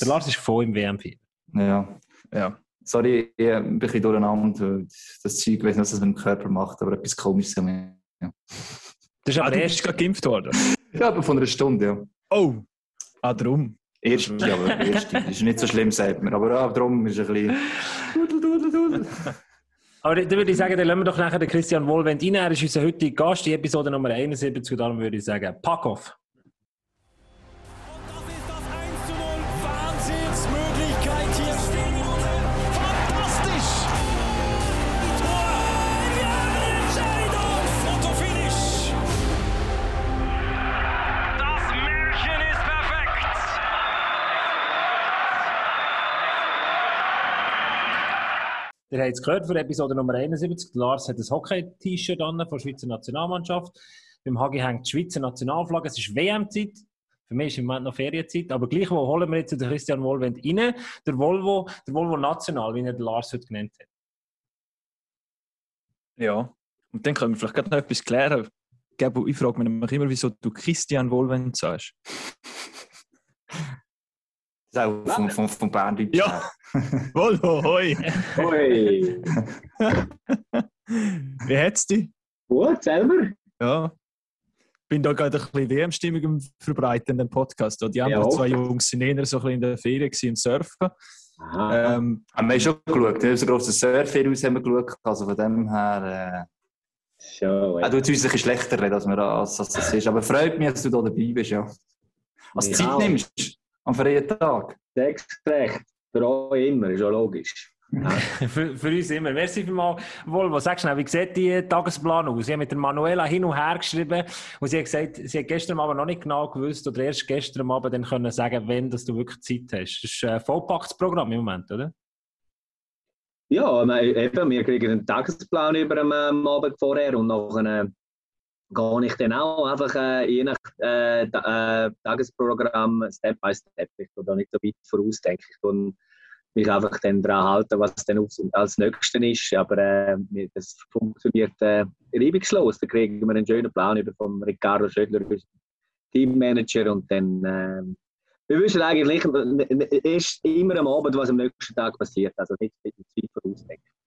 Der Lars ist voll im WM-Fieber. Ja, ja. Sorry, ich bin ein bisschen durcheinander. Das Zeug, ich weiß nicht, was das mit dem Körper macht, aber etwas komisches. Ja. Das ist aber Ah, erst gerade geimpft worden. Ja, aber von einer Stunde, ja. Oh! Ah, drum. Erste, aber erste. Das ist nicht so schlimm, sagt man. Aber ja, darum ist ein bisschen... Dudel, dudel, dudel. Aber dann würde ich sagen, dann lassen wir doch nachher den Christian Wohlwend rein. Er ist unser heutiger Gast, die Episode Nummer 71. Und darum würde ich sagen, pack auf. Ihr habt es gehört von Episode Nummer 71. Lars hat ein Hockey-T-Shirt an von der Schweizer Nationalmannschaft. Beim Hagi hängt die Schweizer Nationalflagge. Es ist WM-Zeit. Für mich ist im Moment noch Ferienzeit. Aber gleichwohl holen wir jetzt den Christian Wohlwend rein. Der Volvo, der Volvo National, wie er den Lars heute genannt hat. Ja. Und dann können wir vielleicht gerade noch etwas klären. Gabo, Ich frage mich nämlich immer, wieso du Christian Wohlwend sagst. Das ist auch vom, vom, vom Berndeutsch Ja. Volvo, hoi! Hoi. Wie hat's dich? Gut, selber? Ja. bin da gerade ein bisschen WM-Stimmung am Verbreiten in dem Podcast. Die Ja. anderen zwei Jungs sind eher so ein bisschen in der Ferien im Surfen. Aha. Ähm, Aber wir haben schon geschaut. Wir haben so grosses Surfer aus haben wir geschaut. Also von dem her... Äh, er tut uns ein bisschen schlechter reden, als, wir, als, als das ist. Aber freut mich, dass du da dabei bist, ja. Als du Ja. Zeit nimmst. Am freien Tag. Sechsrecht. Für euch immer, ist ja logisch. für, für uns immer. Merci vielmals. Volvo, sag schnell, wie sieht die Tagesplan aus? Ich habe mit der Manuela hin und her geschrieben und sie hat gesagt, sie hat gestern Abend noch nicht genau gewusst oder erst gestern Abend dann können sagen, wenn dass du wirklich Zeit hast. Das ist ein vollpacktes Programm im Moment, oder? Ja, eben, wir kriegen einen Tagesplan über am ähm, Abend vorher und nachher äh, gehe ich dann auch einfach äh, je nach äh, äh, Tagesprogramm Step by Step. Ich gehe da nicht so weit voraus, denke ich. Und mich einfach dann daran halten, was dann als Nächstes ist. Aber äh, das funktioniert äh, reibungslos. Da kriegen wir einen schönen Plan über von Ricardo Schödler, Teammanager. Und dann, äh, wir wissen eigentlich erst immer am Abend, was am nächsten Tag passiert. Also nicht nicht zu weit vorausdenken.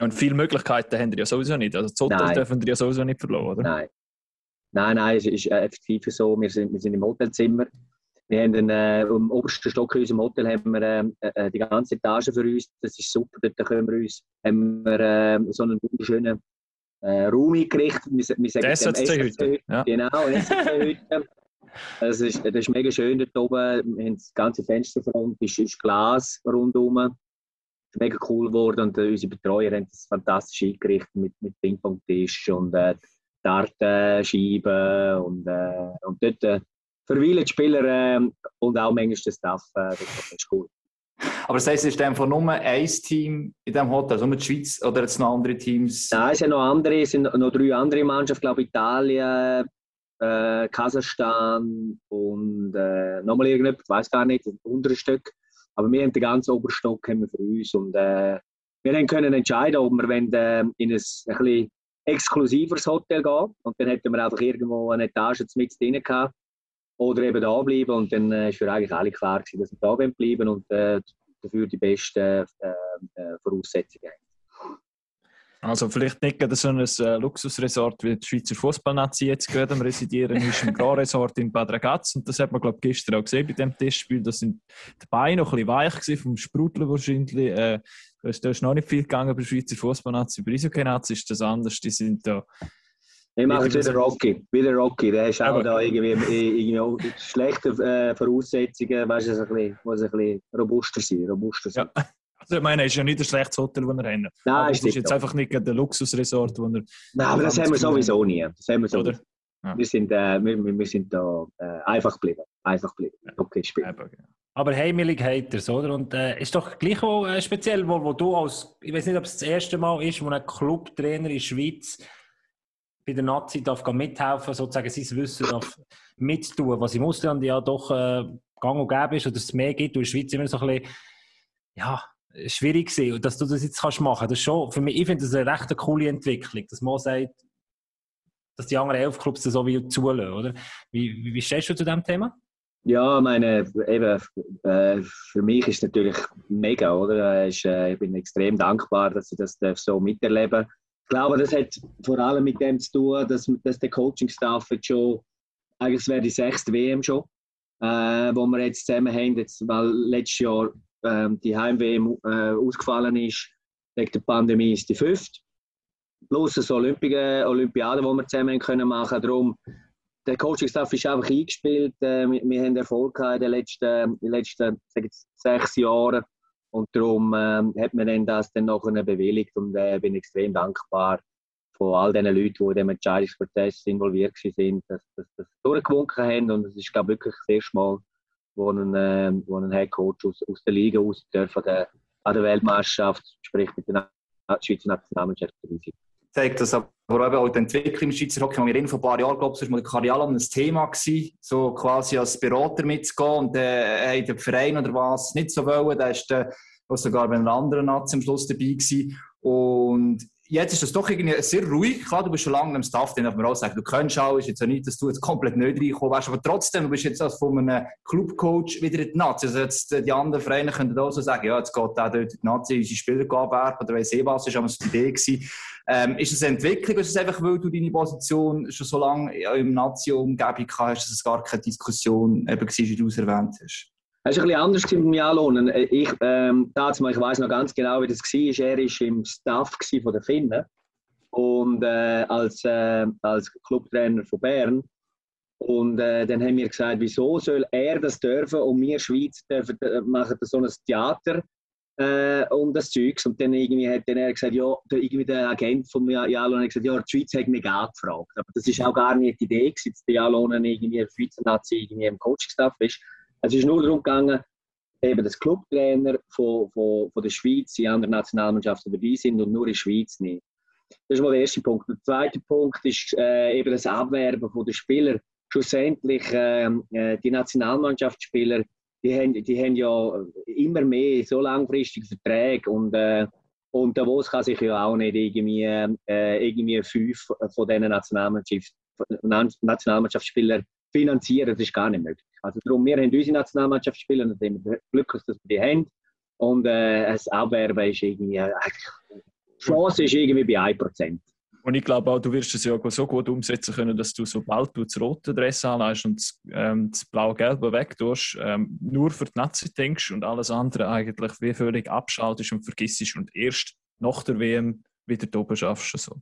Und viele Möglichkeiten haben die ja sowieso nicht. Also das Nein. dürfen die ja sowieso nicht verloren, oder? Nein. Nein, nein, es ist äh, effektiv so. Wir sind, wir sind im Hotelzimmer. Wir haben einen, äh, im obersten Stock in unserem Hotel haben wir äh, äh, die ganze Etage für uns. Das ist super. Dort können wir uns haben wir, äh, so einen wunderschönen äh, Raum eingerichtet. Wir, wir sagen Die dem SSC-Hütte, ja. Genau. Das ist, das ist mega schön dort oben. Wir haben das ganze Fensterfront, ist, ist Glas rundherum. Mega cool geworden und äh, unsere Betreuer haben das fantastisch eingerichtet mit, mit Ping-Pong-Tisch und äh, Dartenscheiben und, äh, und dort äh, verweilen die Spieler äh, und auch manchmal der Staff. Äh, das, ist cool. Aber das heisst, es ist einfach nur ein Team in diesem Hotel, also nur die Schweiz oder jetzt noch andere Teams? Nein, es sind noch andere, es sind noch drei andere Mannschaften, glaube Italien, äh, Kasachstan und äh, nochmal irgendetwas, ich weiß gar nicht, das untere Stück. Aber wir haben den ganzen Oberstock haben wir für uns und äh, wir haben können entscheiden, ob wir wollen, äh, in ein, ein exklusiveres Hotel gehen und dann hätten wir einfach irgendwo eine Etage mit drin gehabt oder eben da bleiben und dann äh, für eigentlich alle klar gewesen, dass wir da bleiben und äh, dafür die besten äh, äh, Voraussetzungen haben. Also vielleicht nicht gerade so ein äh, Luxusresort wie die Schweizer Fußballnazi jetzt gerade am Residieren ist im Grand Resort in Bad Ragaz und das hat man glaube ich gestern auch gesehen bei dem Testspiel. Da sind die Beine noch ein bisschen weich gewesen, vom Sprudeln wahrscheinlich. Äh, da ist, da ist noch nicht viel gegangen bei der Schweizer Fußballnazi. Bei Eishockey-Nazi ist das anders. Die sind da Wir machen es Wieder wieder so- Rocky. Wieder Rocky. Der ist auch da irgendwie, irgendwie auch schlechte äh, Voraussetzungen. Weißt du, so ein bisschen, muss ein bisschen robuster sein. Robuster sein. Ja. Also ich meine, es ist ja nicht ein schlechtes Hotel, das wir haben. Nein, es stimmt ist jetzt einfach nicht ein Luxusresort, wo er, Nein, aber das haben wir sowieso nie. Das haben wir sowieso. oder? Ja. Wir, sind, äh, wir, wir wir sind da äh, einfach geblieben. Einfach geblieben. Okay, ja. Aber heimelig Haters, oder? Und äh, ist doch gleich auch äh, speziell, wo, wo du als, ich weiß nicht, ob es das erste Mal ist, wo ein Clubtrainer in der Schweiz bei der Nazi darf mithelfen, sozusagen sein Wissen darf mittun, was im Ausland ja doch äh, gang und gäbe ist oder es mehr gibt und in der Schweiz immer so ein bisschen, ja, schwierig gewesen. Und dass du das jetzt kannst machen, das ist schon, für mich, ich finde das eine recht coole Entwicklung, dass man sagt, dass die anderen elf Clubs das so wie zulassen, oder? Wie, wie, wie stehst du zu diesem Thema? Ja, ich meine, eben, äh, für mich ist es natürlich mega, oder? Äh, ist, äh, ich bin extrem dankbar, dass ich das so miterleben darf. Ich glaube, das hat vor allem mit dem zu tun, dass, dass der Coaching-Staff jetzt schon, eigentlich wäre die sechste WM schon, äh, wo wir jetzt zusammen haben, jetzt, weil letztes Jahr ähm, die Heim-WM äh, ausgefallen ist, wegen der Pandemie ist die fünfte. Plus das Olympische, Olympiade, die wir zusammen können machen können. der Coaching-Staff ist einfach eingespielt. Äh, wir, wir, haben Erfolg in den letzten, in den letzten sechs Jahren. Und darum äh, hat man das dann nachher bewilligt und äh, bin extrem dankbar von all den Leuten, die in diesem Entscheidungsprozess involviert waren, dass das dass durchgewunken haben. Und es ist, glaube ich, wirklich das erste Mal, wo ein, äh, wo ein Head Coach aus, aus der Liga aus dürfen, der, an der Weltmeisterschaft, sprich mit der Schweizer Nationalmannschaft dabei sein zeigt das aber eben auch die Entwicklung im Schweizer Hockey. Wir reden vor ein paar Jahren, glaube ich, war mal Karriere ein Thema gewesen, so quasi als Berater mitzugehen und äh, der Verein oder was nicht so wollen, da ist der, sogar bei einer anderen Nazi am Schluss dabei gewesen. Und jetzt ist das doch irgendwie sehr ruhig. Klar, du bist schon lange im Staff, dann darf man auch sagen, du kennst auch, ist jetzt auch nicht, dass du jetzt komplett neu reingekommen wärst, aber trotzdem, du bist jetzt als von einem Clubcoach wieder in die Nazi. Also jetzt, äh, die anderen Vereine können auch so sagen, ja, jetzt geht der dort in die Nazi, unsere Spieler abwerben oder weiss eh was, ist aber so die Idee gewesen. Ähm, ist es eine Entwicklung, ist es einfach, weil du deine Position schon so lange im Nazi-Umgebung hast, dass es gar keine Diskussion eben war, wie du es erwähnt hast? Es war ein bisschen anders mit Jalon. Ich, ähm, ich weiß noch ganz genau, wie das war. Er war im Staff von der Finnen und äh, als, äh, als Clubtrainer von Bern. Und äh, dann haben wir gesagt, wieso soll er das dürfen und wir Schweiz dürfen äh, machen so ein Theater äh, und das Zeugs. Und dann irgendwie hat dann er gesagt, ja, der, irgendwie der Agent von Jalon hat gesagt, ja, die Schweiz hat mich angefragt. Aber das ist auch gar nicht die Idee, dass der Jalon irgendwie ein Schweizer Nazi irgendwie im Coaching-Staff ist. Es ist nur darum gegangen, eben, dass Clubtrainer von, von, von der Schweiz in anderen Nationalmannschaften dabei sind und nur in der Schweiz nicht. Das ist mal der erste Punkt. Der zweite Punkt ist äh, eben das Abwerben der Spieler. Schlussendlich, ähm, äh, die Nationalmannschaftsspieler, die haben, die haben ja immer mehr so langfristige Verträge und, äh, und Davos kann sich ja auch nicht irgendwie, äh, irgendwie fünf von diesen Nationalmannschafts Nationalmannschaftsspielern finanzieren. Das ist gar nicht möglich. Also darum, wir haben unsere Nationalmannschaftsspieler und sind Glück, dass wir die haben. Und äh, das Abwerben ist irgendwie, äh, die Chance ist irgendwie bei 1%. Und ich glaube auch, du wirst es ja so gut umsetzen können, dass du, sobald du das rote Dress anlegst und das, ähm, das blau-gelbe wegtust, ähm, nur für die Nazi denkst und alles andere eigentlich wie völlig abschaltest und vergisst und erst nach der WM wieder oben schaffst. So.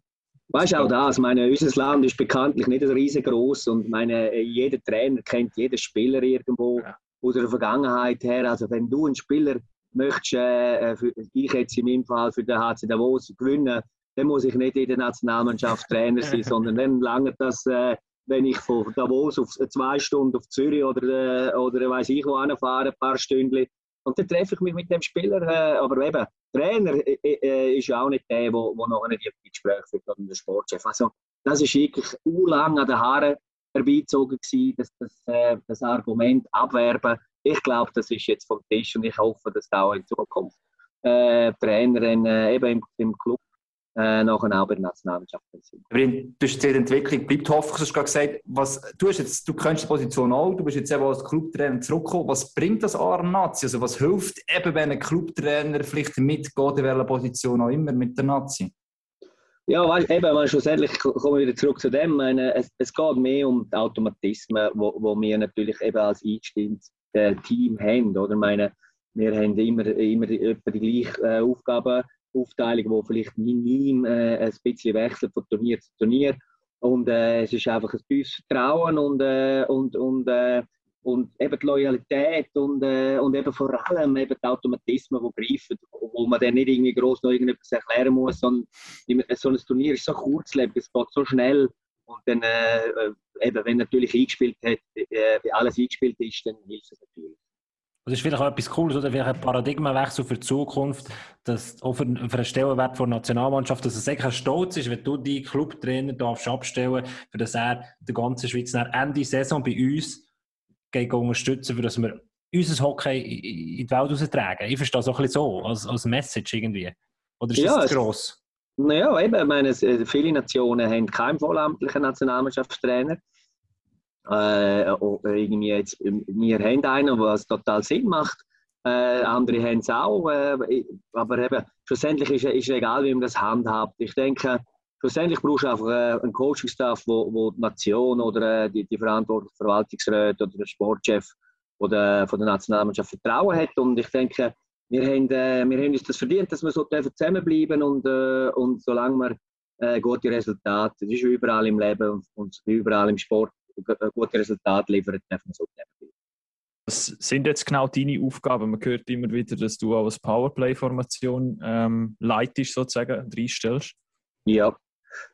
Weißt du auch das? Meine, unser Land ist bekanntlich nicht riesengroß und meine, jeder Trainer kennt jeden Spieler irgendwo ja. aus der Vergangenheit her. Also wenn du einen Spieler möchtest, äh, für, ich jetzt in meinem Fall für den HC Davos gewinnen, dann muss ich nicht in der Nationalmannschaft Trainer sein, sondern dann lange das, äh, wenn ich von Davos auf zwei Stunden auf Zürich oder, äh, oder weiß ich wo fahre, ein paar Stunden, und dann treffe ich mich mit dem Spieler, äh, aber eben, Trainer äh, äh, ist ja auch nicht der, der noch die Gespräche führt oder der Sportchef. Also, das ist wirklich lang an den Haaren herbeizogen gewesen, das, das, äh, das Argument abwerben. Ich glaube, das ist jetzt vom Tisch und ich hoffe, dass das auch in Zukunft äh, Trainer in, äh, eben im, im Club äh, nachher auch bei der Nationalmannschaft sind. Du hast die Entwicklung bleibt hoffentlich. Du hast gerade gesagt, was, du, hast jetzt, du kennst die Position auch, du bist jetzt eben als Clubtrainer zurückgekommen. Was bringt das an Nazi? Also was hilft eben, wenn ein Clubtrainer vielleicht mitgeht, in welcher Position auch immer mit der Nazi? Ja, weißt, eben, weil schlussendlich kommen wir wieder zurück zu dem. Meine, es, es geht mehr um die Automatismen, wo, wo wir natürlich eben als eingestimmtes äh, Team haben. Oder? Meine, wir haben immer, immer die, die gleiche äh, Aufgaben Aufteilung, die vielleicht minim äh, ein bisschen wechselt von Turnier zu Turnier. Und äh, es ist einfach ein tiefes Vertrauen und, äh, und, und, äh, und eben die Loyalität und, äh, und eben vor allem eben die Automatismen, die greifen, wo man dann nicht irgendwie groß noch irgendetwas erklären muss, sondern so ein Turnier ist so kurzlebig, es geht so schnell und dann äh, eben, wenn natürlich eingespielt hat, alles eingespielt ist, dann hilft es natürlich. Das ist vielleicht auch etwas Cooles oder vielleicht ein Paradigmenwechsel für die Zukunft, dass auch für, für einen Stellenwert der Nationalmannschaft, dass es eigentlich stolz ist, wenn du deinen Clubtrainer darfst abstellen, für das er die ganze Schweiz nach Ende Saison bei uns geht unterstützen, für dass wir unser Hockey in die Welt raustragen. Ich verstehe das auch ein bisschen so, als, als Message irgendwie. Oder ist ja, das zu gross? Naja, eben, ich meine, viele Nationen haben keinen vollamtlichen Nationalmannschaftstrainer. Äh, irgendwie jetzt, wir haben einen, was total Sinn macht. Äh, andere haben es auch. Äh, aber eben, schlussendlich ist es egal, wie man das handhabt. Ich denke, schlussendlich brauchst du einfach äh, einen Coaching-Staff, wo, wo die Nation oder äh, die, die verantwortlichen Verwaltungsräte oder der Sportchef oder von der Nationalmannschaft Vertrauen hat. Und ich denke, wir haben, äh, wir haben uns das verdient, dass wir so zusammenbleiben und, und solange wir gute Resultate, das ist überall im Leben und, und überall im Sport, gute Resultate liefern, dürfen wir so. Was sind jetzt genau deine Aufgaben? Man hört immer wieder, dass du auch als Powerplay-Formation ähm, leitest, sozusagen, reinstellst. Ja,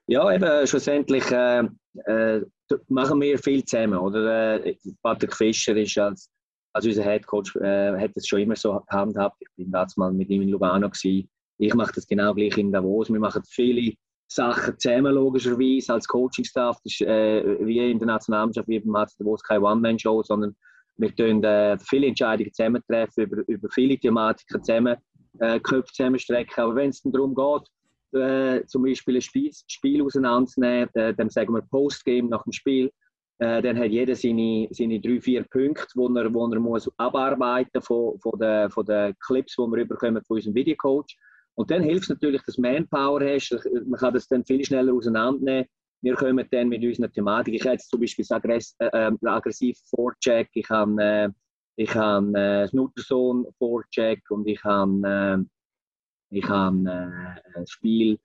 ja eben schlussendlich äh, äh, machen wir viel zusammen. Oder? Äh, Patrick Fischer ist als, als unser Headcoach, äh, hat es schon immer so gehandhabt. Ich bin damals mal mit ihm in Lugano. Gewesen. Ich mache das genau gleich in Davos. Wir machen viele Sachen zusammen, logischerweise, als Coaching-Staff. Das ist äh, wie in der Nationalmannschaft, wie beim HC Davos keine One-Man-Show, sondern wir tun äh, viele Entscheidungen zusammentreffen, über, über viele Thematiken zusammen, äh, Köpfe zusammenstrecken. Aber wenn es darum geht, äh, zum Beispiel ein Spiel, Spiel auseinanderzunehmen, äh, dann sagen wir Postgame nach dem Spiel, äh, dann hat jeder seine, seine drei, vier Punkte, wo er, wo er muss abarbeiten von, von, den, von den Clips, die wir überkommen von unserem Videocoach. Und dann hilft es natürlich, dass Manpower hast. Man kann das dann viel schneller auseinandernehmen. Wir kommen dann mit unserer Thematik. Ich habe jetzt zum Beispiel das äh, äh, aggressiv Vorcheck, ich habe äh, ich habe äh, das Nuttersohn Vorcheck und ich habe äh, ich habe äh, ein Spiel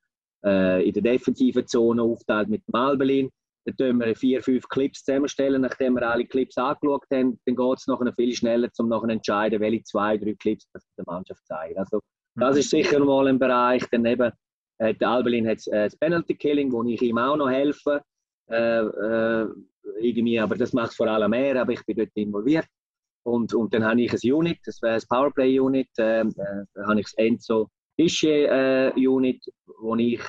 äh, in der defensiven Zone aufteilt mit dem Albelin. Dann tun wir vier, fünf Clips zusammenstellen. Nachdem wir alle Clips angeschaut haben, dann geht es nachher viel schneller, um nachher entscheiden, welche zwei, drei Clips das der Mannschaft zeigen. Also, das ist sicher mal ein Bereich. Dann eben, äh, der Albelin hat äh, das Penalty Killing, wo ich ihm auch noch helfe. Äh, äh, irgendwie, aber das macht vor allem er, aber ich bin dort involviert. Und, und dann habe ich ein Unit, das wäre das Powerplay Unit, äh, äh, dann habe ich das Enzo Tische äh, Unit, wo ich,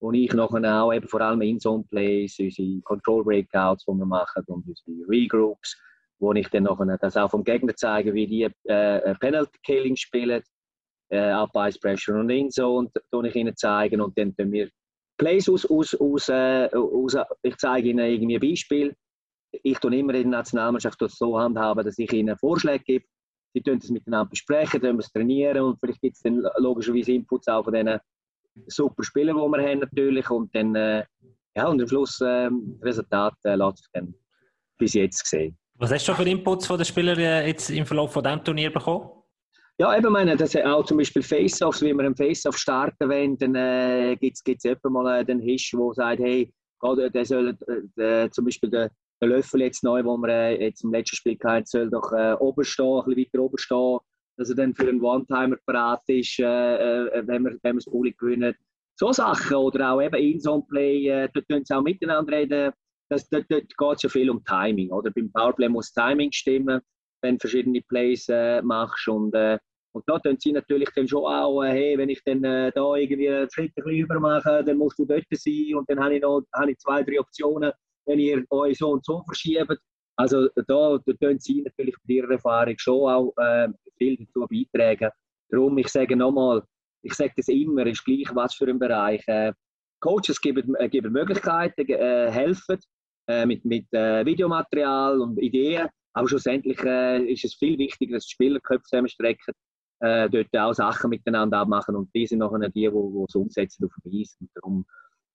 wo ich nachher auch eben vor allem in Zone Plays, unsere Control Breakouts, die wir machen und unsere Regroups, wo ich dann nachher das auch vom Gegner zeige, wie die äh, Penalty Killing spielen äh, Ice Pressure und in so und tue ich ihnen zeigen und dann tun wir Plays aus, aus, aus, äh, aus ich zeige ihnen irgendwie ein Beispiel. Ich tue immer in der Nationalmannschaft das so handhaben, dass ich ihnen Vorschläge gebe. Sie tun das miteinander besprechen, wir es trainieren und vielleicht gibt es dann logischerweise Inputs auch von diesen super Spielern, die wir haben natürlich und dann äh, ja und am Schluss äh, Resultat äh, lässt sich dann bis jetzt sehen. Was hast du für Inputs von den Spielern äh, jetzt im Verlauf von diesem Turnier bekommen? Ja, eben, meine, das ist auch zum Beispiel Face-Offs, wie wir einen Face-Off starten wollen, dann äh, gibt es etwa mal äh, den Hisch, der sagt, hey, gerade, der soll äh, zum Beispiel der, der Löffel jetzt neu, wo wir äh, jetzt im letzten Spiel hatten, soll doch äh, oben stehen, ein bisschen weiter oben stehen, dass er dann für einen One-Timer bereit ist, äh, äh, wenn, wir, wenn wir das Bulli gewinnen. So Sachen, oder auch eben In-Zone-Play, äh, dort können sie auch miteinander reden. Das, dort dort geht es ja viel um Timing, oder? Beim Powerplay muss Timing stimmen wenn du verschiedene Plays äh, machst. Und, äh, und da tun sie natürlich dann schon auch, äh, hey, wenn ich dann äh, da irgendwie einen Schritt ein bisschen über mache, dann musst du dort sein und dann habe ich noch habe ich zwei, drei Optionen, wenn ihr euch so und so verschiebt. Also da, da tun sie natürlich mit ihrer Erfahrung schon auch äh, viel dazu beitragen. Darum, ich sage nochmal, ich sage das immer, ist gleich was für ein Bereich. Äh, Coaches geben, äh, geben Möglichkeiten, äh, helfen mit, mit Videomaterial und Ideen. Aber schlussendlich äh, ist es viel wichtiger, dass die Spieler Köpfe zusammenstrecken, äh, dort auch Sachen miteinander abmachen und die sind nachher die, die es umsetzen auf den Eis. Und darum,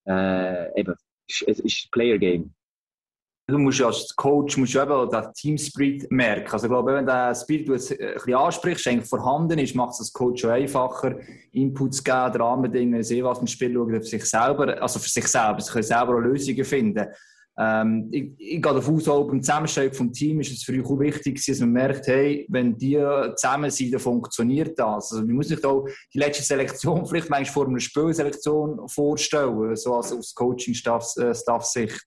äh, eben, es ist Player Game. Du musst ja als Coach musst du eben den Team-Spirit merken. Also ich glaube, wenn der Spirit, du ansprichst, vorhanden ist, macht es als Coach schon einfacher, Inputs geben, Rahmenbedingungen, sehen, was ein Spiel schaut, für sich selber, also für sich selber, sie können selber auch Lösungen finden. Ähm, ich, ich gehe davon aus, auch beim Zusammenstellen vom Team ist es für euch auch wichtig, dass man merkt, hey, wenn die zusammen sind, dann funktioniert das. Also, man muss sich auch die letzte Selektion vielleicht manchmal vor einer Spielselektion vorstellen, so als aus Coaching-Staff-Sicht.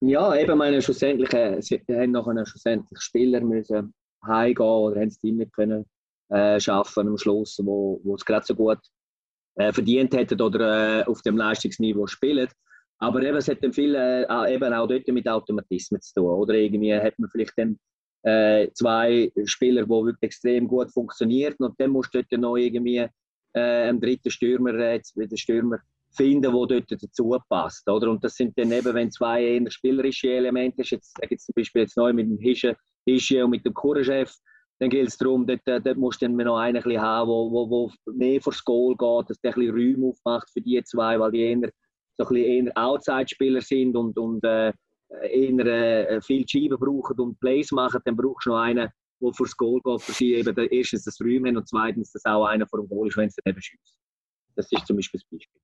Ja, eben, meine, schlussendlich äh, sie haben nachher schlussendlich Spieler müssen heimgehen oder haben es nicht können äh, schaffen am Schluss, wo, wo es gerade so gut äh, verdient hätten oder äh, auf dem Leistungsniveau spielen. Aber eben, es hat dann viel äh, eben auch dort mit Automatismen zu tun. Oder irgendwie hat man vielleicht dann äh, zwei Spieler, die wirklich extrem gut funktionieren und dann musst du dort noch irgendwie äh, einen dritten Stürmer, äh, Stürmer finden, wo dort dazu passt. Oder? Und das sind dann eben, wenn zwei eher spielerische Elemente hast, jetzt sage ich zum Beispiel jetzt neu mit dem Hische, Hische und mit dem Kurchef, dann gilt es darum, dort, äh, dort musst du dann noch einen ein haben, wo, wo, wo mehr vors Goal geht, dass der ein bisschen Räume aufmacht für die zwei, weil die eher so ein bisschen eher Outside-Spieler sind und, und äh, eher äh, viel Scheiben brauchen und Plays machen, dann brauchst du noch einen, der vors Goal geht, für sie eben erstens das Räume haben und zweitens, dass auch einer vor dem Goal ist, wenn es daneben schießt. Das ist zum Beispiel das Beispiel.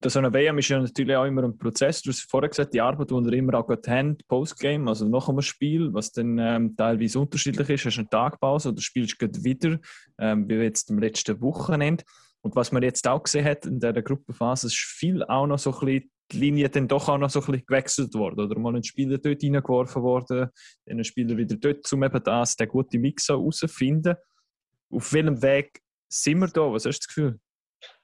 Das so eine WM ist ja natürlich auch immer ein Prozess. Du hast vorher gesagt, die Arbeit, die wir immer auch haben, Postgame, also nach einem Spiel, was dann ähm, teilweise unterschiedlich ist. Hast du eine Tagpause oder spielst du wieder, ähm, wie jetzt am letzten Wochenende. Und was man jetzt auch gesehen hat in dieser Gruppenphase, ist viel auch noch so ein bisschen die Linie dann doch auch noch so ein bisschen gewechselt worden. Oder mal ein Spieler dort reingeworfen worden, dann ein Spieler wieder dort, um eben das, den guten Mix herauszufinden. Auf welchem Weg sind wir da? Was hast du das Gefühl?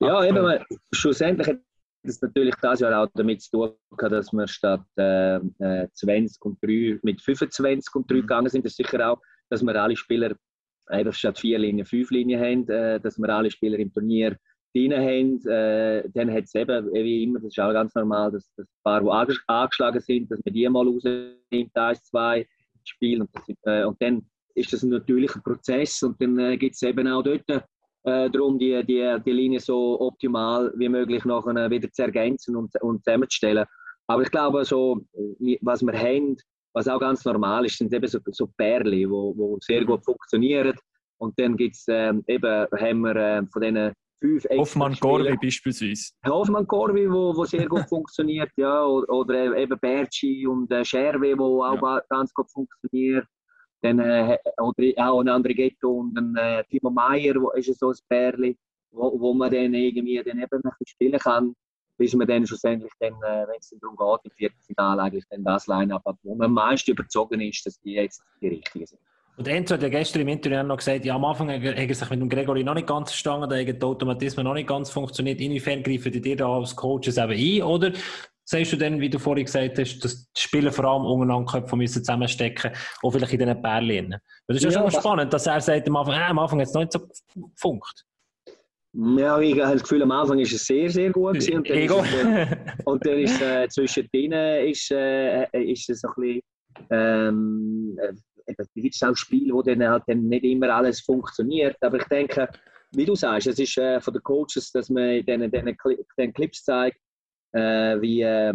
Ja, eben, weil schlussendlich hat das natürlich das Jahr auch damit zu tun gehabt, dass wir statt äh, äh, 20 und 3 mit 25 und 3 gegangen sind. Das ist sicher auch, dass wir alle Spieler eben statt vier Linien fünf Linien haben, äh, dass wir alle Spieler im Turnier drin haben. Äh, dann hat es eben, wie immer, das ist auch ganz normal, dass, dass ein paar, die anges angeschlagen sind, dass man die mal rausnimmt, eins, zwei Spiele. Und, äh, und dann ist das ein natürlicher Prozess und dann äh, gibt es eben auch dort äh, darum, die, die, die Linie so optimal wie möglich nachher wieder zu ergänzen und, und zusammenzustellen. Aber ich glaube, so, äh, was wir haben, was auch ganz normal ist, sind eben so, so Perle, wo, wo sehr gut funktionieren. Und dann gibt es ähm, eben, haben wir äh, von diesen fünf Hoffmann Gorvi beispielsweise. Hoffmann Gorvi, wo, wo sehr gut funktioniert, ja. Oder, oder eben Berci und äh, Scherwe, wo auch Ja. ganz gut funktioniert. Dann, äh, oder auch ein André Ghetto und ein äh, Timo Meyer, wo ist so ein Perli, wo, wo man dann irgendwie dann eben ein bisschen spielen kann, bis man dann schlussendlich, dann, äh, wenn es darum geht, im Viertelfinale eigentlich dann das Line-Up hat, wo man am meisten überzogen ist, dass die jetzt die richtigen sind. Und Enzo hat ja gestern im Interview noch gesagt, ja, am Anfang hat er hat sich mit dem Gregory noch nicht ganz verstanden, da haben die Automatismen noch nicht ganz funktioniert. Inwiefern greifen die dir da als Coaches eben ein? Oder sagst du dann, wie du vorhin gesagt hast, dass die Spieler vor allem untereinander Köpfe müssen zusammenstecken auch vielleicht in diesen Pärchen? Das ist ja, Ja, schon spannend, dass er sagt, am Anfang, äh, am Anfang hat es noch nicht so gefunkt. Ja, ich habe das Gefühl, am Anfang ist es sehr, sehr gut gewesen. Und dann ist Ego. es, äh, Und dann ist äh, zwischendrin ist, äh, ist es ein bisschen, ähm, äh, gibt es auch Spiele, wo dann halt dann nicht immer alles funktioniert. Aber ich denke, wie du sagst, es ist äh, von den Coaches, dass man diesen, diesen, Cli- den Clips zeigt, äh, wie, äh, äh,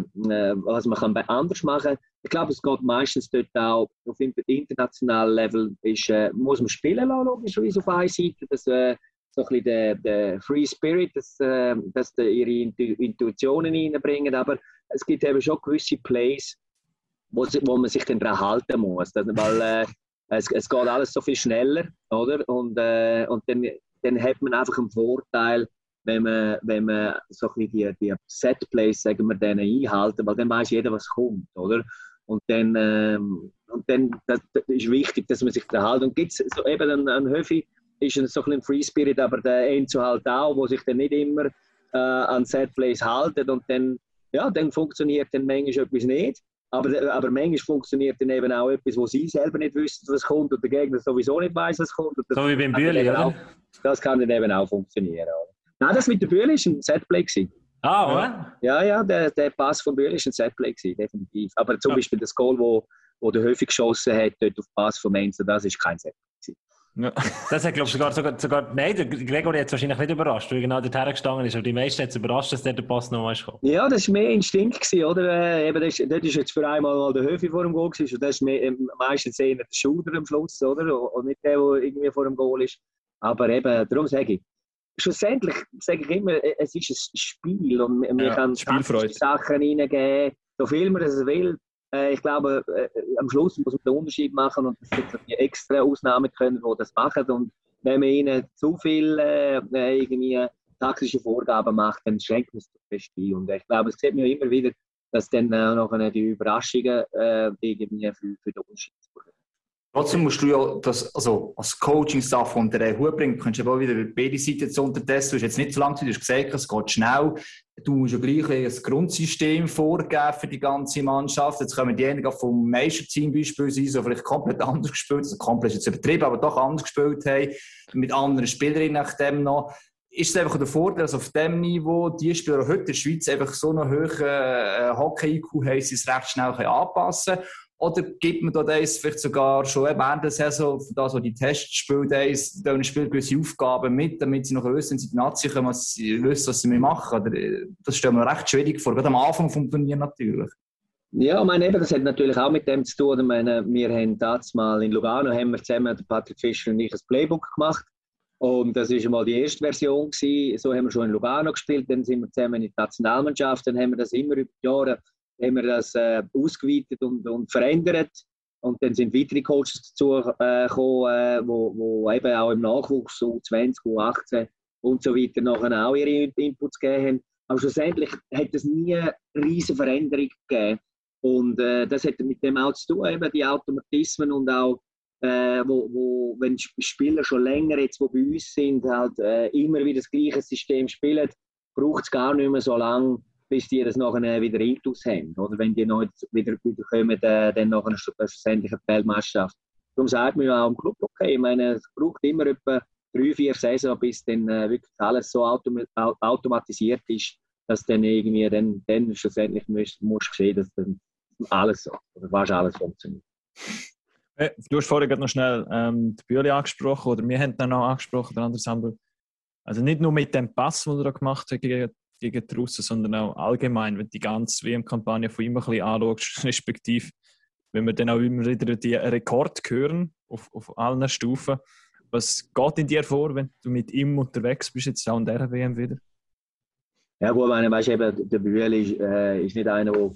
was man kann anders machen Ich glaube, es geht meistens dort auch auf inter- internationalem Level, ist, äh, muss man spielen lassen, logischerweise auf einer Seite, dass äh, so ein bisschen der, Free Spirit, dass, äh, dass die ihre Intu Intuitionen reinbringen, aber es gibt eben schon gewisse Plays, wo, wo man sich dann daran halten muss, dass, weil äh, es, es geht alles so viel schneller, oder? Und, äh, und dann, dann hat man einfach einen Vorteil, wenn man, wenn man so ein bisschen die, die Set-Plays, sagen wir, denen einhalten, weil dann weiß jeder, was kommt, oder? Und dann, ähm, und dann das, das ist wichtig, dass man sich daran hält. Und gibt es so eben einen, einen Höfi, ist ein so ein Free Spirit, aber der Enzo halt auch, wo sich dann nicht immer äh, an Set-Plays halten und dann, ja, dann funktioniert dann manchmal etwas nicht. Aber, aber manchmal funktioniert dann eben auch etwas, wo sie selber nicht wissen, was kommt und der Gegner sowieso nicht weiß, was kommt. So wie beim Bühli, oder? auch, das kann dann eben auch funktionieren. Oder? Nein, das mit der Bühne ist ein Setplay. gewesen. Ah, oder? Ja, ja, der, der Pass von Bühne ist ein Setplay, gewesen, definitiv. Aber zum Ja. Beispiel das Goal, wo, wo der Höfig geschossen hat, dort auf den Pass von Menzo, das ist kein Setplay. Ja. Das hat, glaube ich, sogar, sogar, sogar, nein, der Gregory hat es wahrscheinlich nicht überrascht, weil er genau dort hergestanden ist. Aber die meisten hat es überrascht, dass der der Pass nochmal ist gekommen. Ja, das war mehr Instinkt, gewesen, oder? Äh, eben, das, das ist jetzt für einmal mal der Höfi vor dem Goal gewesen, und das ist mehr, ähm, meistens eher der Shooter am Schluss, oder? Und nicht der, der irgendwie vor dem Goal ist. Aber eben, darum sage ich, schlussendlich sage ich immer, es ist ein Spiel und man Ja, taktische Sachen reingeben, so viel man es will. Äh, ich glaube, äh, am Schluss muss man den Unterschied machen und es so die extra Ausnahmen können, die das machen. Und wenn man ihnen zu viel äh, äh, irgendwie taktische Vorgaben macht, dann schränkt man es zu fest ein. Und ich glaube, es sieht man immer wieder, dass dann äh, noch die Überraschungen äh, irgendwie für, für den Unterschied sorgen. Trotzdem musst du ja das, also als Coaching-Staff unter den Hut bringen, kannst du aber auch wieder beide Seiten jetzt unterdessen. Du hast jetzt nicht so lange Zeit, du hast gesagt, es geht schnell. Du musst ja gleich ein Grundsystem vorgeben für die ganze Mannschaft. Jetzt kommen diejenigen vom Meisterteam beispielsweise, die vielleicht komplett anders gespielt also komplett jetzt übertrieben, aber doch anders gespielt haben, mit anderen Spielerinnen nach dem noch. ist es einfach der Vorteil, dass auf dem Niveau die Spieler heute in der Schweiz einfach so einen hohen äh, Hockey-IQ haben, sie es recht schnell anpassen können? Oder gibt man da das vielleicht sogar schon während der Saison, für das, die Testspiele da ist, da Spiel gewisse Aufgaben mit, damit sie noch wissen, wenn sie die Nazi kommen, was sie wissen, was sie machen? Oder, äh, das stellen wir recht schwierig vor, gerade am Anfang vom Turnier natürlich. Ja, ich meine, eben, das hat natürlich auch mit dem zu tun. Ich meine, wir haben das mal in Lugano haben wir zusammen, Patrick Fischer und ich, ein Playbook gemacht. Und das war mal die erste Version. Gewesen. So haben wir schon in Lugano gespielt. Dann sind wir zusammen in der Nationalmannschaft. Dann haben wir das immer über die Jahre haben wir das, äh, ausgeweitet und, und verändert. Und dann sind weitere Coaches dazu äh, gekommen, äh, wo, wo eben auch im Nachwuchs, U20, U18 und so weiter, nachher auch ihre Inputs gegeben haben. Aber schlussendlich hat es nie eine riesige Veränderung gegeben. Und äh, das hat mit dem auch zu tun, eben die Automatismen und auch, äh, wo, wo, wenn Spieler schon länger jetzt, wo bei uns sind, halt äh, immer wieder das gleiche System spielen, braucht es gar nicht mehr so lange, bis die das nachher wieder intus haben. Oder wenn die noch wieder, kommen, äh, dann nachher schlussendlich eine Weltmeisterschaft. Darum sagt man ja auch im Club, okay, ich meine, es braucht immer etwa drei, vier Saison, bis dann äh, wirklich alles so autom automatisiert ist, dass dann irgendwie dann, dann schlussendlich musst, musst sehen, dass dann alles so, oder fast alles funktioniert. Du hast vorhin gerade noch schnell ähm, die Bühne angesprochen, oder wir haben dann noch angesprochen, der andere Sambel. Also nicht nur mit dem Pass, den er da gemacht hat gegen, gegen die Russen, sondern auch allgemein, wenn du die ganze WM-Kampagne von ihm ein bisschen anschaust, respektive wenn wir dann auch immer wieder die Rekord hören auf, auf allen Stufen. Was geht in dir vor, wenn du mit ihm unterwegs bist, jetzt auch in dieser WM wieder? Ja gut, meine, weißt, eben, der Bühl ist, äh, ist nicht einer, der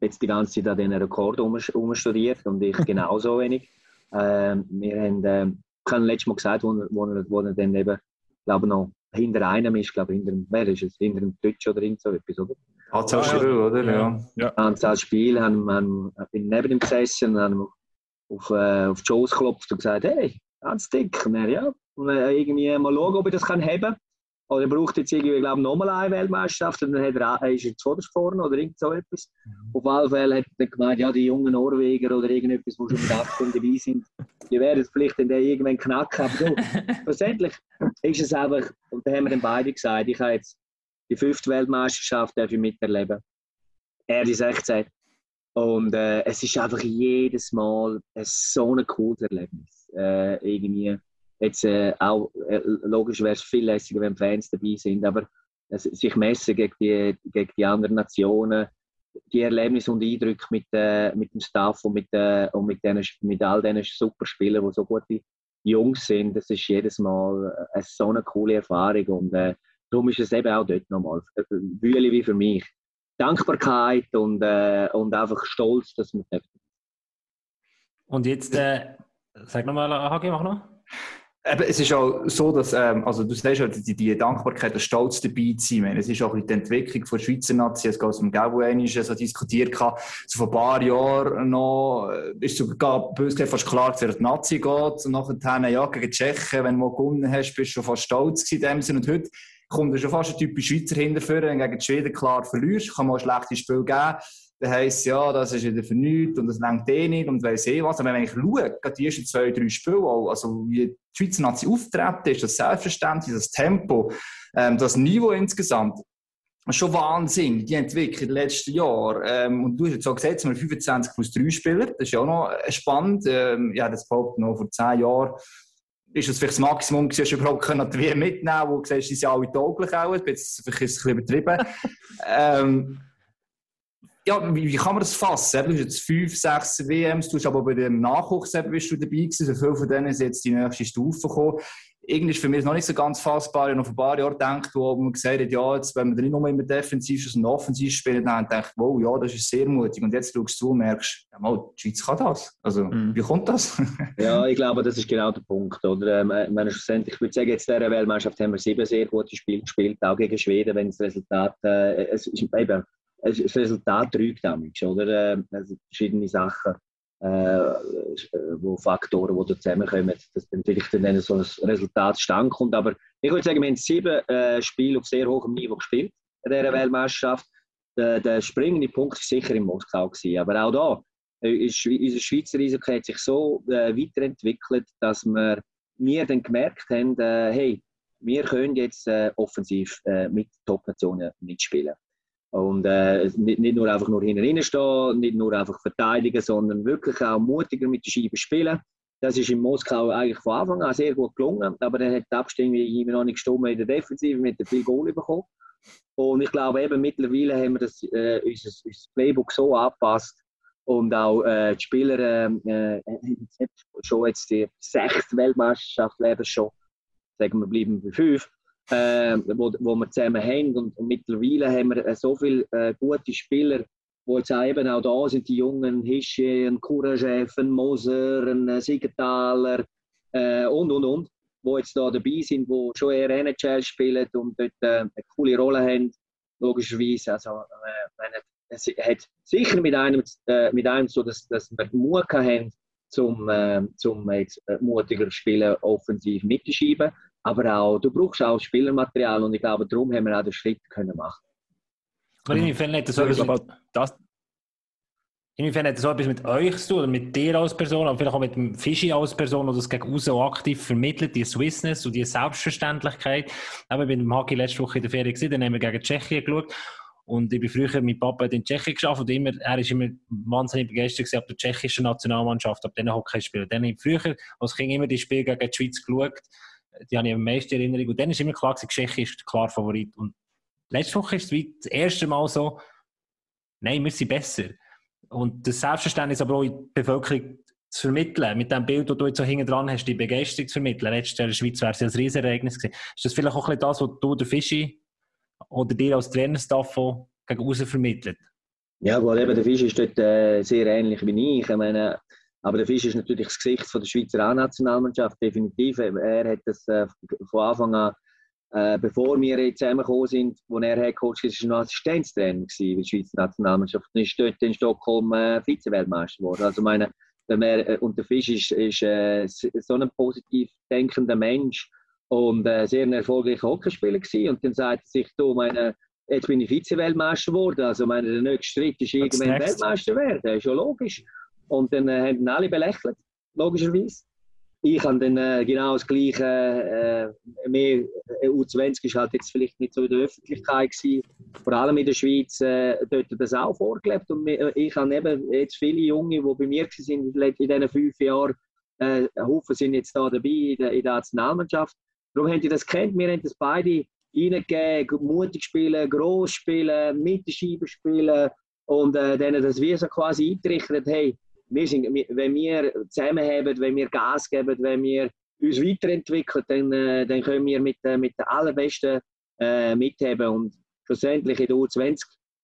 jetzt die ganze Zeit an diesen Rekord umstudiert und ich genauso wenig. Ähm, wir haben, äh, ich habe letztes Mal gesagt, wo, wo, er, wo er dann eben, glaube noch hinter einem ist, glaube hinter dem, wer ist es, hinter dem Deutsch oder irgend so etwas, oder? Anzahl Spiele, oder? Ja. ja. Anzahl haben, haben, bin neben ihm gesessen, haben auf, äh, auf die Schoß geklopft und gesagt, hey, ganz dick. Und er, ja, und, äh, irgendwie mal schauen, ob ich das kann haben kann. Oder er braucht jetzt irgendwie, glaube ich, nochmal eine Weltmeisterschaft und dann hat er, ist er zuerst vorne oder irgend so etwas. Mhm. Auf alle Fälle hat er gemeint, ja, die jungen Norweger oder irgendetwas, die schon mit 18 dabei sind, die werden es vielleicht dann irgendwann knacken. Aber so, schlussendlich ist es einfach, und da haben wir dann beide gesagt, ich habe jetzt die fünfte Weltmeisterschaft darf ich miterleben. Er die 16. Und äh, es ist einfach jedes Mal ein so ein cooles Erlebnis. Äh, irgendwie Jetzt äh, auch, äh, logisch wäre es viel lässiger, wenn Fans dabei sind, aber äh, sich messen gegen die, gegen die anderen Nationen, die Erlebnisse und Eindrücke mit, äh, mit dem Staff und mit, äh, und mit, denen, mit all diesen super Spielern, die so gute Jungs sind, das ist jedes Mal äh, so eine coole Erfahrung und äh, darum ist es eben auch dort nochmal, Bühle wie für mich. Dankbarkeit und, äh, und einfach Stolz, dass man Und jetzt, äh, sag nochmal, HG, mach noch. Eben, es ist auch so, dass, ähm, also du sagst ja, die, die Dankbarkeit, der Stolz dabei zu sein. Es ist auch die Entwicklung der Schweizer Nazi, es aus dem Gabo so diskutiert kann. So vor ein paar Jahren noch, äh, ist sogar böse fast klar, dass er die Nazi geht. Und nachher, ja, gegen Tschechen, wenn du mal gewonnen hast, bist du schon fast stolz gewesen in dem Sinne. Und heute kommt schon fast ein typisch Schweizer hinterführen, wenn du gegen die Schweden klar verlierst, kann mal ein schlechtes Spiel geben dann heisst ja, das ist wieder vernünftig und das lenkt eh nicht und weiss eh was. Aber wenn ich schaue, gerade die ersten zwei, drei Spiele, auch, also wie die Schweizer Nazi auftreten ist, das Selbstverständnis, das Tempo, ähm, das Niveau insgesamt, schon Wahnsinn, die Entwicklung in den letzten Jahren. Ähm, und du hast jetzt auch gesagt, wir haben 25 plus 3 Spieler, das ist ja auch noch spannend. Ähm, ja, das behauptet noch vor 10 Jahren ist das vielleicht das Maximum, dass du überhaupt die WM mitnehmen wo du siehst, die sind alle tauglich auch, jetzt ist es ein bisschen übertrieben. ähm, ja, wie, wie, kann man das fassen? Du hast jetzt fünf, sechs WMs, du hast aber bei dem Nachwuchs bist du dabei gewesen, so viele von denen sind jetzt die nächste Stufe gekommen. Irgendwie ist für mich noch nicht so ganz fassbar. Ich habe noch vor ein paar Jahren gedacht, wo man gesagt hat, ja, jetzt, wenn wir nicht nur immer defensiv, sondern offensiv spielen, dann habe ich wow, ja, das ist sehr mutig. Und jetzt schaust du und merkst, ja, mal, die Schweiz kann das. Also, mhm. wie kommt das? ja, ich glaube, das ist genau der Punkt. Oder? Ähm, schlussendlich, ich würde sagen, jetzt in dieser Weltmeisterschaft haben wir sieben sehr gute Spiele gespielt, auch gegen Schweden, wenn das Resultat, äh, es ist eben, das Resultat trügt damit, oder? Also verschiedene Sachen, äh, wo Faktoren, die zusammenkommen, dass dann vielleicht dann so ein Resultat stand kommt. Aber ich würde sagen, wir haben sieben äh, Spiele auf sehr hohem Niveau gespielt in dieser Weltmeisterschaft. Der, der springende Punkt war sicher in Moskau. Gewesen. Aber auch da, äh, ist, unser Schweizer Eishockey hat sich so äh, weiterentwickelt, dass wir, wir dann gemerkt haben, äh, hey, wir können jetzt äh, offensiv äh, mit Top-Nationen mitspielen. Und äh, nicht, nicht nur einfach nur hinten stehen, nicht nur einfach verteidigen, sondern wirklich auch mutiger mit der Scheibe spielen. Das ist in Moskau eigentlich von Anfang an sehr gut gelungen, aber dann hat die Abstimmung immer noch nicht gestimmt in der Defensive, mit viel Goal bekommen. Und ich glaube eben mittlerweile haben wir das, äh, unser, unser Playbook so angepasst. Und auch äh, die Spieler äh, äh, schon jetzt die sechste Weltmeisterschaft leben schon, sagen wir bleiben bei fünf, äh, wo, wo wir zusammen haben und, und mittlerweile haben wir äh, so viele äh, gute Spieler, wo jetzt auch eben auch da sind, die jungen Hische, ein Kurajew, ein Moser, ein äh, Siegenthaler äh, und und und, wo jetzt da dabei sind, wo schon eher NHL spielen und dort äh, eine coole Rolle haben, logischerweise. Also, äh, es hat sicher mit einem, mit einem so, dass, dass wir Mut haben, zum, äh, zum jetzt, mutiger spielen, offensiv mitzuschieben. Aber auch, du brauchst auch Spielermaterial und ich glaube, darum haben wir auch den Schritt können machen. Aber inwiefern hat das so etwas Aber mit, das, inwiefern hat das so etwas mit euch zu tun, oder mit dir als Person, aber vielleicht auch mit dem Fischi als Person, der das gegen außen auch aktiv vermittelt, die Swissness und die Selbstverständlichkeit. Eben, ich bin im Hockey letzte Woche in der Ferien gewesen, dann haben wir gegen Tschechien geschaut. Und ich bin früher mit Papa in Tschechien geschafft und immer, er ist immer wahnsinnig begeistert ab der tschechischen Nationalmannschaft, ab diesen Hockeyspielen. Dann habe ich früher als Kind immer die Spiele gegen die Schweiz geschaut. Die habe ich am meisten in Erinnerung. Und dann ist immer klar gewesen, Tschechien ist klar Favorit. Und letzte Woche ist es wie das erste Mal so, nein, wir sind besser. Und das Selbstverständnis aber auch in die Bevölkerung zu vermitteln, mit dem Bild, das du jetzt so hinten dran hast, die Begeisterung zu vermitteln. Letztes Jahr in der Schweiz wäre es ja ein Riesenereignis gewesen. Ist das vielleicht auch ein bisschen das, was du, der Fischi, oder dir als Trainerstaff gegen außen vermittelt? Ja, gut, eben, der Fisch ist dort äh, sehr ähnlich wie ich. ich meine, aber der Fisch ist natürlich das Gesicht von der Schweizer A-Nationalmannschaft, definitiv. Er hat das äh, von Anfang an, äh, bevor wir jetzt zusammengekommen sind, wo er Head Coach war, war noch Assistenztrainer gewesen, der Schweizer Nationalmannschaft. Und ist dort in Stockholm äh, Vize-Weltmeister geworden. Also meine, der Mer- äh, und der Fisch ist, ist äh, so ein positiv denkender Mensch und äh, sehr ein erfolgreicher Hockeyspieler gewesen. Und dann sagt er sich, du, meine, jetzt bin ich Vize-Weltmeister geworden. Also meine, der nächste Schritt ist irgendwann? Weltmeister werden. Ist ja logisch. Und dann äh, haben alle belächelt, logischerweise. Ich habe dann äh, genau das Gleiche. Äh, mehr, äh, U20 ist halt jetzt vielleicht nicht so in der Öffentlichkeit gewesen. Vor allem in der Schweiz äh, dort das auch vorgelebt. Und mir- ich habe eben jetzt viele Junge, die bei mir sind in diesen fünf Jahren, äh, Haufen sind jetzt da dabei in der, in der Nationalmannschaft. Darum haben die das kennt. Wir haben das beide reingegeben, mutig spielen, gross spielen, mit der Scheibe spielen und äh, denen das wie so quasi eintrichtert, hey, wir sind, wenn wir zusammenhaben, wenn wir Gas geben, wenn wir uns weiterentwickeln, dann, äh, dann können wir mit, äh, mit den allerbesten äh, mitheben und schlussendlich in der U20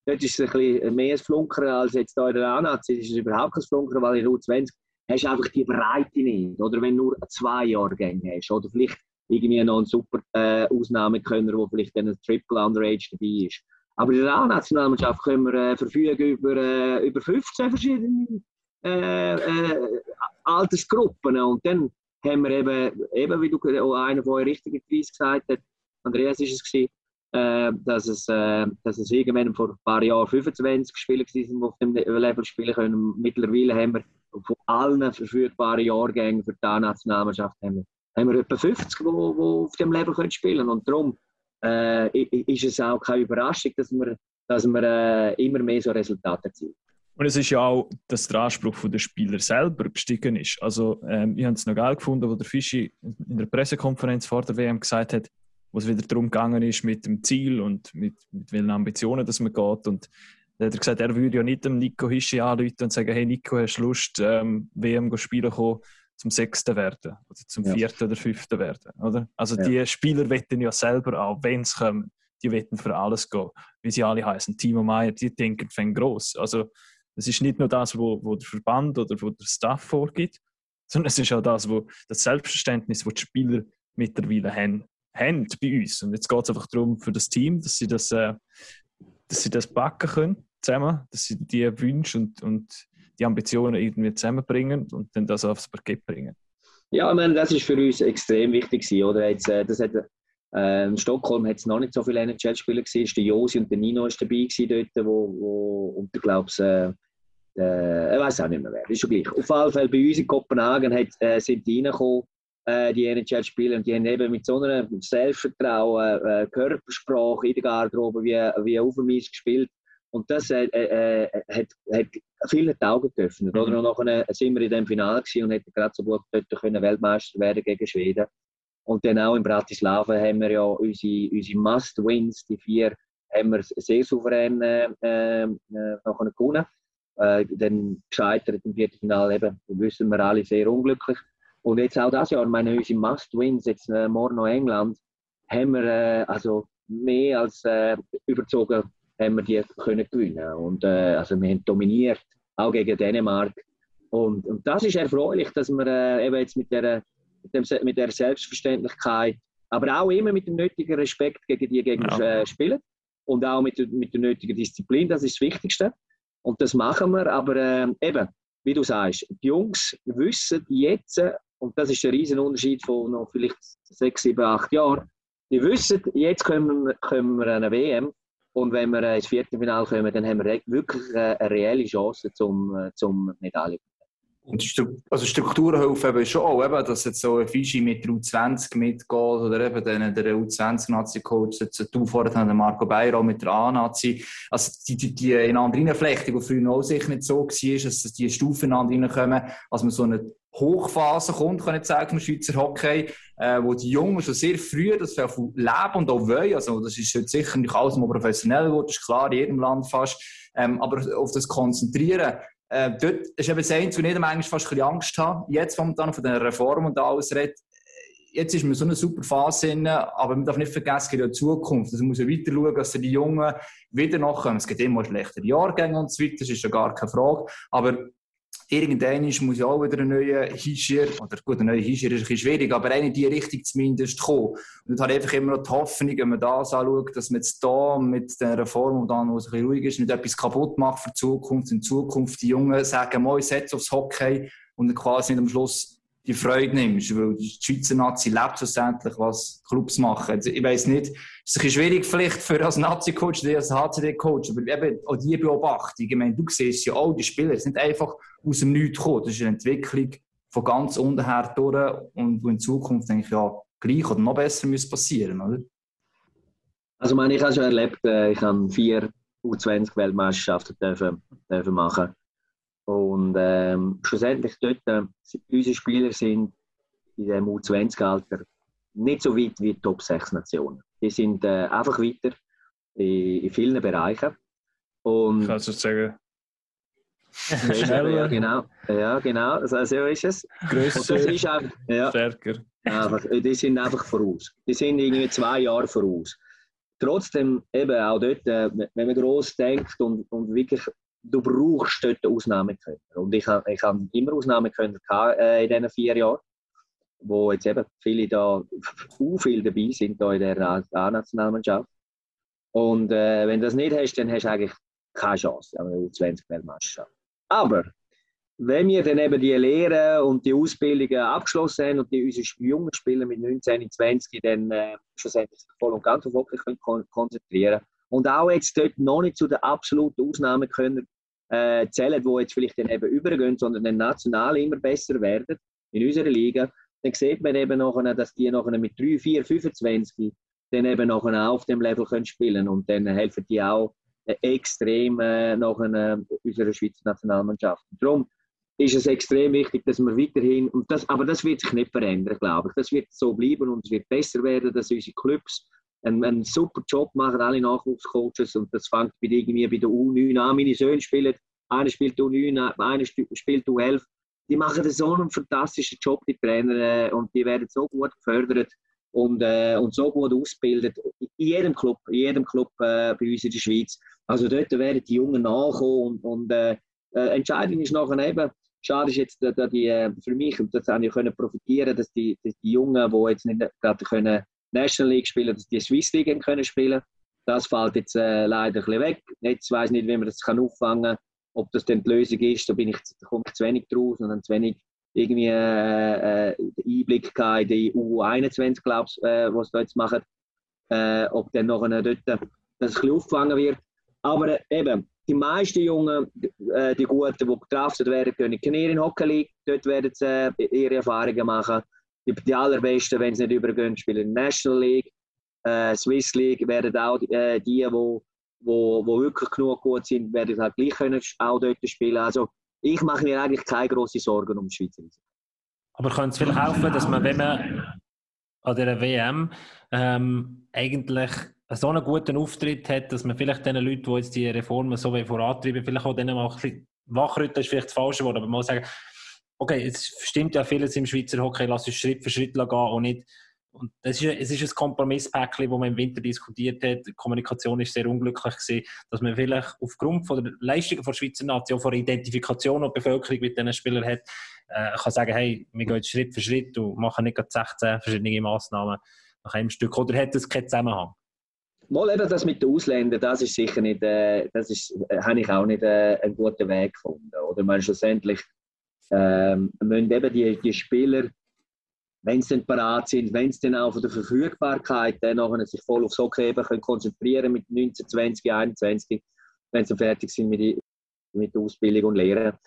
dort ist es ein bisschen mehr ein Flunkern als jetzt hier in der A-Nazi. Es ist überhaupt kein Flunkern, weil in der U20 hast du einfach die Breite nicht. Oder wenn du nur zwei Jahrgänge hast. Oder vielleicht irgendwie noch einen super äh, Ausnahmekönner, der vielleicht dann ein Triple Underage dabei ist. Aber in der A-Nationalmannschaft können wir äh, verfügen über, äh, über 15 verschiedene äh, äh, Altersgruppen. Und dann haben wir eben, eben wie du einer von euch richtigerweise gesagt hat, Andreas ist es gewesen, äh, dass, es, äh, dass es irgendwann vor ein paar Jahren 25 Spieler waren, die auf dem Level spielen können. Mittlerweile haben wir von allen verfügbaren Jahrgängen für die A-Nationalmannschaft haben wir, haben wir etwa 50, die auf dem Level können spielen Und darum äh, ist es auch keine Überraschung, dass wir, dass wir äh, immer mehr so Resultate erzielen. Und es ist ja auch, dass der Anspruch der Spieler selber gestiegen ist. Also, ähm, ich habe es noch geil gefunden, wo der Fischi in der Pressekonferenz vor der WM gesagt hat, wo es wieder darum gegangen ist mit dem Ziel und mit, mit welchen Ambitionen dass man geht. Und da hat er gesagt, er würde ja nicht dem Nico Hischi anrufen und sagen, hey Nico, hast du Lust, ähm, WM zu spielen kommen, zum Sechsten werden oder zum Ja. Vierten oder Fünften werden. Oder? Also Ja. die Spieler wetten ja selber auch, wenn sie kommen, die wetten für alles gehen. Wie sie alle heißen, Timo Meyer, die denken fängt groß. Also es ist nicht nur das, wo, wo der Verband oder wo der Staff vorgibt, sondern es ist auch das, wo das Selbstverständnis, das die Spieler mittlerweile haben, haben bei uns. Und jetzt geht es einfach darum für das Team, dass sie das, äh, dass sie das backen können zusammen, dass sie die Wünsche und, und die Ambitionen irgendwie zusammenbringen und dann das aufs Parkett bringen. Ja, ich meine, das ist für uns extrem wichtig oder? Jetzt, äh, das hat, äh, in Stockholm hat es noch nicht so viele NHL-Spieler gesehen. Der Josi und der Nino ist dabei gewesen dort, wo, wo und ich glaube, äh, äh, ich weiß auch nicht mehr wer, ist schon gleich. Auf jeden Fall bei uns in Kopenhagen hat, äh, sind die reingekommen äh, die NHL spielen. Und die haben eben mit so einem Selbstvertrauen, äh, Körpersprache in der Garderobe wie, wie auf dem Eis gespielt. Und das äh, äh, hat, hat vielen die Augen geöffnet. Oder? Und nachher sind wir in dem Finale gewesen und hätten gerade so gut dort können Weltmeister werden gegen Schweden. Und dann auch in Bratislava haben wir ja unsere, unsere Must-Wins, die vier, haben wir sehr souverän äh, äh, nachher gewonnen. Äh, dann gescheitert im Viertelfinale eben, wissen wir alle, sehr unglücklich. Und jetzt auch das Jahr, meine unsere Must-Wins, jetzt äh, morgen noch England, haben wir äh, also mehr als äh, überzogen, haben wir die können gewinnen. Und äh, also wir haben dominiert, auch gegen Dänemark. Und, und das ist erfreulich, dass wir äh, eben jetzt mit der, dem, mit der Selbstverständlichkeit, aber auch immer mit dem nötigen Respekt gegen die Gegner äh, spielen. Und auch mit, der- mit der nötigen Disziplin, das ist das Wichtigste. Und das machen wir, aber äh, eben, wie du sagst, die Jungs wissen jetzt, und das ist der Riesenunterschied von noch vielleicht sechs, sieben, acht Jahren, die wissen, jetzt kommen wir, kommen wir eine WM und wenn wir äh, ins Viertelfinale kommen, dann haben wir wirklich äh, eine reelle Chance zum, zum Medaille. Und Stru also Strukturen helfen eben schon auch, eben, dass jetzt so ein Fischi mit der U20 mitgeht oder eben dann der U20-Nazi-Coach, jetzt du vorher der Marco Beiro mit der A-Nazi. Also die, die, die Ineinanderflechtung, die früher auch sicher nicht so war, dass die Stufen ineinander reinkommen, als man so eine Hochphase kommt, kann ich sagen, im Schweizer Hockey, äh, wo die Jungen schon sehr früh das leben und auch wollen. Also das ist heute sicher nicht alles mal professionell das ist klar, in jedem Land fast. Ähm, aber auf das Konzentrieren, äh, dort ist eben das Einzige, wo ich manchmal fast ein Angst habe. Jetzt, wenn man dann von der Reform und alles redet, jetzt ist man so eine super Phase drin, aber man darf nicht vergessen, es ja Zukunft. Also man muss ja weiter schauen, dass die Jungen wieder nachkommen. Es gibt immer schlechtere Jahrgänge und so weiter, das ist ja gar keine Frage. Aber irgendwann muss ja auch wieder ein neuer Hinschir, oder gut, ein neuer Hinschir ist ein bisschen schwierig, aber eine in die Richtung zumindest kommen. Und hat einfach immer noch die Hoffnung, wenn man das anschaut, dass man jetzt da mit der Reform, und dann, wo es ein bisschen ruhig ist, nicht etwas kaputt macht für die Zukunft. In Zukunft die Jungen sagen, mal, ich setze aufs Hockey und quasi nicht am Schluss die Freude nimmst, weil die Schweizer Nazi lebt schlussendlich, was Clubs machen. Also, ich weiss nicht, es ist ein bisschen schwierig vielleicht für als Nazi-Coach oder als HCD-Coach, aber eben auch die Beobachtung, ich meine, du siehst ja auch, die Spieler sind einfach aus dem Nichts gekommen, das ist eine Entwicklung von ganz unten her durch und wo in Zukunft denke ich ja gleich oder noch besser muss passieren, oder? Also, ich meine, ich habe schon erlebt, äh, ich habe vier U20-Weltmeisterschaften dürfen, dürfen machen. Und ähm, schlussendlich dort, äh, unsere Spieler sind in dem U20-Alter nicht so weit wie die Top 6 Nationen. Die sind äh, einfach weiter in, in vielen Bereichen. Und Kannst du sagen, ja, schneller, genau, ja, genau, so so ist es. Und grösser, das ist einfach, ja, stärker. Einfach, die sind einfach voraus. Die sind irgendwie zwei Jahre voraus. Trotzdem, eben auch dort, äh, wenn man gross denkt und, und wirklich, du brauchst dort Ausnahmekönner. Und ich habe ich hab immer Ausnahmekönner gehabt, äh, in diesen vier Jahren, wo jetzt eben viele da, u viel dabei sind da in der A-Nationalmannschaft. Und äh, wenn du das nicht hast, dann hast du eigentlich keine Chance an einer U20-Weltmeisterschaft. Aber wenn wir dann eben die Lehre und die Ausbildungen abgeschlossen haben und die unsere jungen Spieler mit 19, 20 dann äh, schlussendlich voll und ganz auf Hockey können kon konzentrieren und auch jetzt dort noch nicht zu den absoluten Ausnahmen können äh, zählen, die jetzt vielleicht dann eben übergehen, sondern dann national immer besser werden in unserer Liga, dann sieht man eben nachher, dass die nachher mit 3, 4, 25 dann eben nachher auf dem Level können spielen. Und dann helfen die auch extrem äh, nachher äh, unserer Schweizer Nationalmannschaft. Darum ist es extrem wichtig, dass wir weiterhin, und das, aber das wird sich nicht verändern, glaube ich. Das wird so bleiben und es wird besser werden, dass unsere Clubs einen, einen super Job machen, alle Nachwuchscoaches, und das fängt bei, irgendwie bei der U9 an. Meine Söhne spielen, einer spielt U9, einer spielt U11. Die machen so einen fantastischen Job, die Trainer, äh, und die werden so gut gefördert und, äh, und so gut ausgebildet. In jedem Club, in jedem Club äh, bei uns in der Schweiz. Also dort werden die Jungen nachkommen und, und äh, äh, entscheidend ist nachher eben, schade ist jetzt, dass die, äh, für mich, und das habe ich können profitieren, dass die, dass die Jungen, die jetzt nicht gerade können National League spielen, dass die Swiss League können spielen. Das fällt jetzt äh, leider ein bisschen weg. Jetzt weiß ich nicht, wie man das kann auffangen kann, ob das denn die Lösung ist. Da bin ich, da komme ich zu wenig draus und dann zu wenig irgendwie äh, äh, Einblick in die U21, glaube ich, äh, was da jetzt machen. Äh, ob dann eine dort das ein bisschen aufgefangen wird. Aber äh, eben, die meisten Jungen, äh, die Guten, die gedraftet werden, gehen in die Hockey League. Dort werden sie äh, ihre Erfahrungen machen. die, die allerbesten, wenn sie nicht übergehen, spielen in National League. Äh, Swiss League werden auch äh, die, wo, wo, wo wirklich genug gut sind, werden halt gleich können auch dort spielen. Also ich mache mir eigentlich keine grossen Sorgen um die Schweizer. Aber könnte es vielleicht helfen, dass man, wenn man an der WM ähm, eigentlich so einen guten Auftritt hat, dass man vielleicht den Leuten, die jetzt die Reformen so vorantreiben, vielleicht auch denen mal ein bisschen wachrütteln, ist vielleicht das falsche Wort, aber mal sagen, okay, es stimmt ja vieles im Schweizer Hockey, lass uns Schritt für Schritt gehen und nicht und das ist, es ist ein Kompromisspäckchen, das man im Winter diskutiert hat. Die Kommunikation ist sehr unglücklich gewesen, dass man vielleicht aufgrund von der Leistungen der Schweizer Nation, von der Identifikation, die Bevölkerung mit diesen Spielern hat, äh, kann sagen, hey, wir gehen Schritt für Schritt und machen nicht gerade 16 verschiedene Massnahmen nach einem Stück. Oder hat das keinen Zusammenhang? Mal eben das mit den Ausländern, das ist sicher nicht, äh, das ist, äh, habe ich auch nicht äh, einen guten Weg gefunden. Oder man schlussendlich ähm, müssen eben die, die Spieler, wenn sie dann parat sind, wenn sie dann auch von der Verfügbarkeit dann nachher sich voll aufs Hockey eben können konzentrieren mit 19, 20, 21, wenn sie fertig sind mit, die, mit der Ausbildung und Lehre,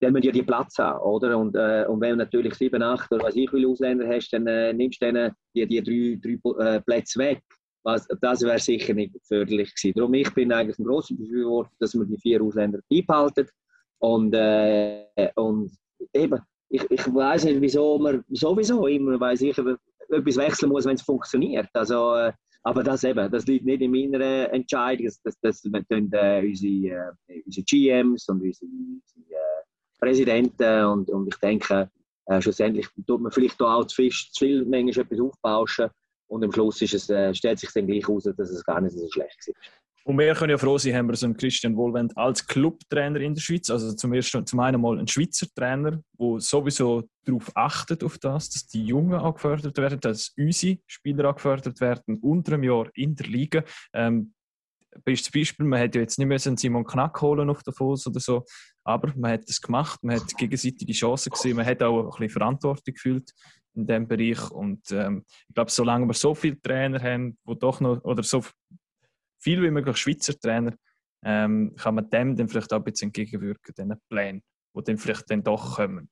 dann müssen ja die Platz haben, oder? Und, äh, und wenn du natürlich 7, 8 oder was ich will Ausländer hast, dann äh, nimmst du denen die, die drei, drei äh, Plätze weg. Was, das wäre sicher nicht förderlich gewesen. Darum ich bin eigentlich ein grosser Befürworter, dass man die vier Ausländer beibehalten. Und, äh, und eben, ich, ich weiß nicht, wieso man sowieso immer weiß ich, etwas wechseln muss, wenn es funktioniert. Also, äh, aber das eben, das liegt nicht in meiner Entscheidung. Das, das, das tun äh, unsere, äh, unsere GMs und unsere, unsere äh, Präsidenten und, und ich denke, äh, schlussendlich tut man vielleicht auch zu viel, zu viel manchmal etwas aufbauschen und am Schluss ist es, stellt sich dann gleich heraus, dass es gar nicht so schlecht ist. Und wir können ja froh sein, haben wir so einen Christian Wohlwend als Clubtrainer in der Schweiz. Also zum, ersten, zum einen mal ein Schweizer Trainer, der sowieso darauf achtet, auf das, dass die Jungen auch gefördert werden, dass unsere Spieler auch gefördert werden, unter einem Jahr in der Liga. Ähm, bestes Beispiel, man hätte ja jetzt nicht müssen Simon Knack holen auf Davos oder so, aber man hat es gemacht, man hat gegenseitig die Chancen gesehen, man hat auch ein bisschen Verantwortung gefühlt in diesem Bereich und ähm, ich glaube, solange wir so viele Trainer haben, wo doch noch, oder so viel wie möglich Schweizer Trainer, ähm, kann man dem dann vielleicht auch ein bisschen entgegenwirken, diesen Plänen, die dann vielleicht dann doch kommen.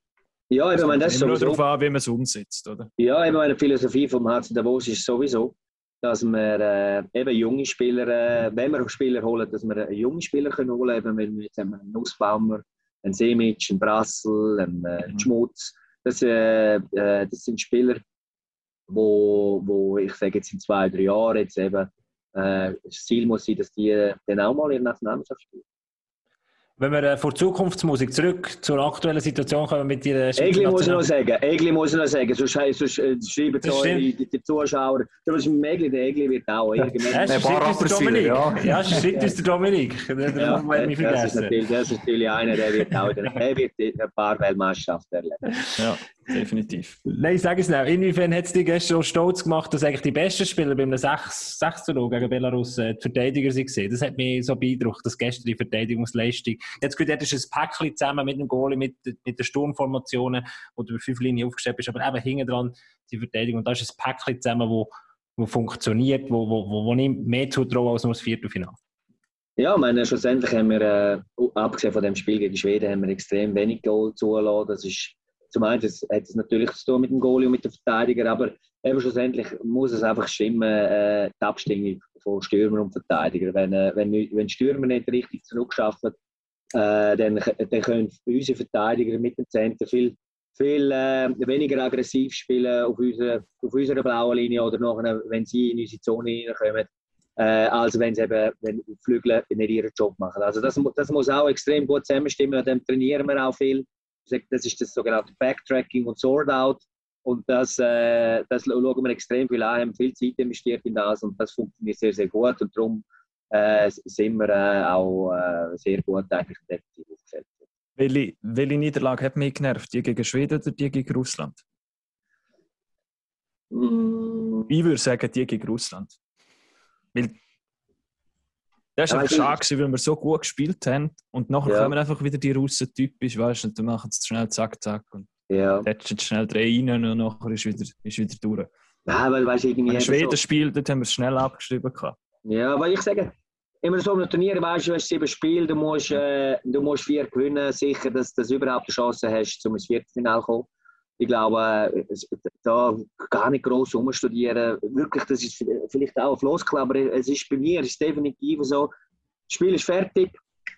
Ja, ich meine, das ist nur sowieso... darauf an, wie man es umsetzt, oder? Ja, eben meine Philosophie vom Herzen Davos ist sowieso, dass wir äh, eben junge Spieler, äh, wenn wir Spieler holen, dass wir junge Spieler können holen können. Eben, wir einen Nussbaumer, einen Semic, einen Brassel, einen, äh, einen Schmutz. Das, äh, äh, das sind Spieler, wo, wo ich sage jetzt in zwei, drei Jahren jetzt eben äh, das Ziel muss sein, dass die dann auch mal in der Nationalmannschaft spielen. Wenn wir äh, vor Zukunftsmusik zurück zur aktuellen Situation kommen mit Ihrer Egli muss ich noch sagen, Egli muss ich noch sagen, sonst, sonst äh, schreiben Das so stimmt. die, die Zuschauer, du bist mit Egli, der Egli wird auch irgendwann... Ja, Ein es paar ist der Dominik. Ja, es der. Den den Ja, wollen wir nicht das, ist vergessen. natürlich, das ist natürlich einer, der wird auch der wird ein paar Weltmeisterschaften erleben. Ja, definitiv. Nein, ich sage es nicht. Inwiefern hat es dich gestern auch stolz gemacht, dass eigentlich die besten Spieler beim 6 6 gegen Belarus äh, die Verteidiger waren? Das hat mich so beeindruckt, dass gestern die Verteidigungsleistung. Jetzt das ist ein Päckchen zusammen mit dem Goalie, mit, mit den Sturmformationen, wo du über fünf Linien aufgestellt bist, aber eben hinten dran die Verteidigung. Und da ist ein Päckchen zusammen, wo, wo funktioniert, wo, wo, wo, wo ich mehr zutraue als nur das Viertelfinale. Ja, ich meine, schlussendlich haben wir, äh, abgesehen von dem Spiel gegen Schweden, haben wir extrem wenig Goal zulassen. Das ist, zum einen hat es natürlich zu tun mit dem Goalie und mit den Verteidigern, aber eben schlussendlich muss es einfach stimmen, äh, die Abstimmung von Stürmer und Verteidiger. Wenn, äh, wenn, wenn Stürmer nicht richtig zurückschaffen, äh, dann, dann können unsere Verteidiger mit dem Zentrum viel, viel äh, weniger aggressiv spielen auf, unsere, auf unserer blauen Linie oder nachher, wenn sie in unsere Zone reinkommen, äh, als wenn sie eben wenn Flügel nicht ihren Job machen. Also das, das muss auch extrem gut zusammenstimmen, an dem trainieren wir auch viel. Das ist das sogenannte Backtracking und Sort-Out. Und das, äh, das schauen wir extrem viel an, haben viel Zeit investiert in das und das funktioniert sehr, sehr gut. Und darum äh, sind wir äh, auch äh, sehr gut eigentlich definitiv aufgestellt. Welche, welche Niederlage hat mich genervt? Die gegen Schweden oder die gegen Russland? Mm, Ich würde sagen, die gegen Russland. Weil das war Ja, schade, gewesen, weil wir so gut gespielt haben und nachher Ja. kommen einfach wieder die Russen typisch, weißt du, und dann machen sie schnell zack, zack und Ja, tätschen schnell drei rein und nachher ist wieder, ist wieder durch. ja weil weißt irgendwie. Wenn Schweden so- spielt, dort haben wir es schnell abgeschrieben. Gehabt. Ja, weil ich sage, immer so einem Turnier, weißt du, hast sieben Spiele, du musst, äh, du musst vier gewinnen, sicher, dass du überhaupt eine Chance hast, zum ins Viertelfinale zu kommen. Ich glaube, äh, es- da gar nicht groß umstudieren. Wirklich, das ist vielleicht auch ein Floskel, aber es ist bei mir ist es definitiv so, das Spiel ist fertig,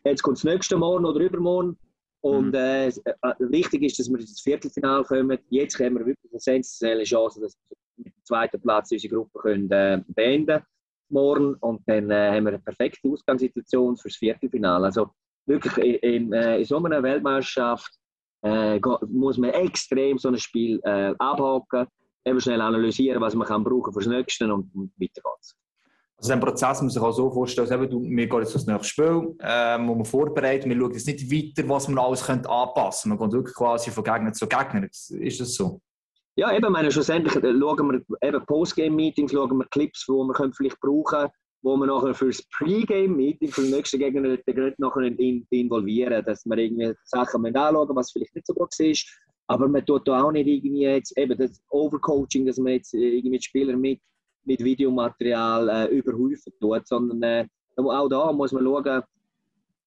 jetzt kommt das nächste Morgen oder übermorgen. Und äh, es- äh, wichtig ist, dass wir ins Viertelfinale kommen. Jetzt haben wir wirklich eine sensationelle Chance, dass wir mit dem zweiten Platz unsere Gruppe können, äh, beenden morgen. Und dann äh, haben wir eine perfekte Ausgangssituation fürs Viertelfinale. Also wirklich in, in, äh, in so einer Weltmeisterschaft äh, muss man extrem so ein Spiel äh, abhaken, eben schnell analysieren, was man kann brauchen fürs Nächste und, und weiter geht's. Also den Prozess muss man sich auch so vorstellen, dass eben, wir gehen jetzt aufs nächste Spiel, ähm, wo wir vorbereiten, wir schauen jetzt nicht weiter, was man alles könnte anpassen könnte. Man geht wirklich quasi von Gegner zu Gegner. Ist das so? Ja, eben, meine, schlussendlich schauen wir eben Postgame-Meetings, schauen wir Clips, die wir vielleicht brauchen können, wo wir nachher für das Pre-Game-Meeting für den nächsten Gegner gerade nachher in, involvieren, dass wir irgendwie Sachen anschauen was vielleicht nicht so gut ist. Aber man tut da auch nicht irgendwie jetzt eben das Overcoaching, dass man jetzt äh, irgendwie Spieler mit, mit Videomaterial äh, überhäufen tut, sondern äh, auch da muss man schauen,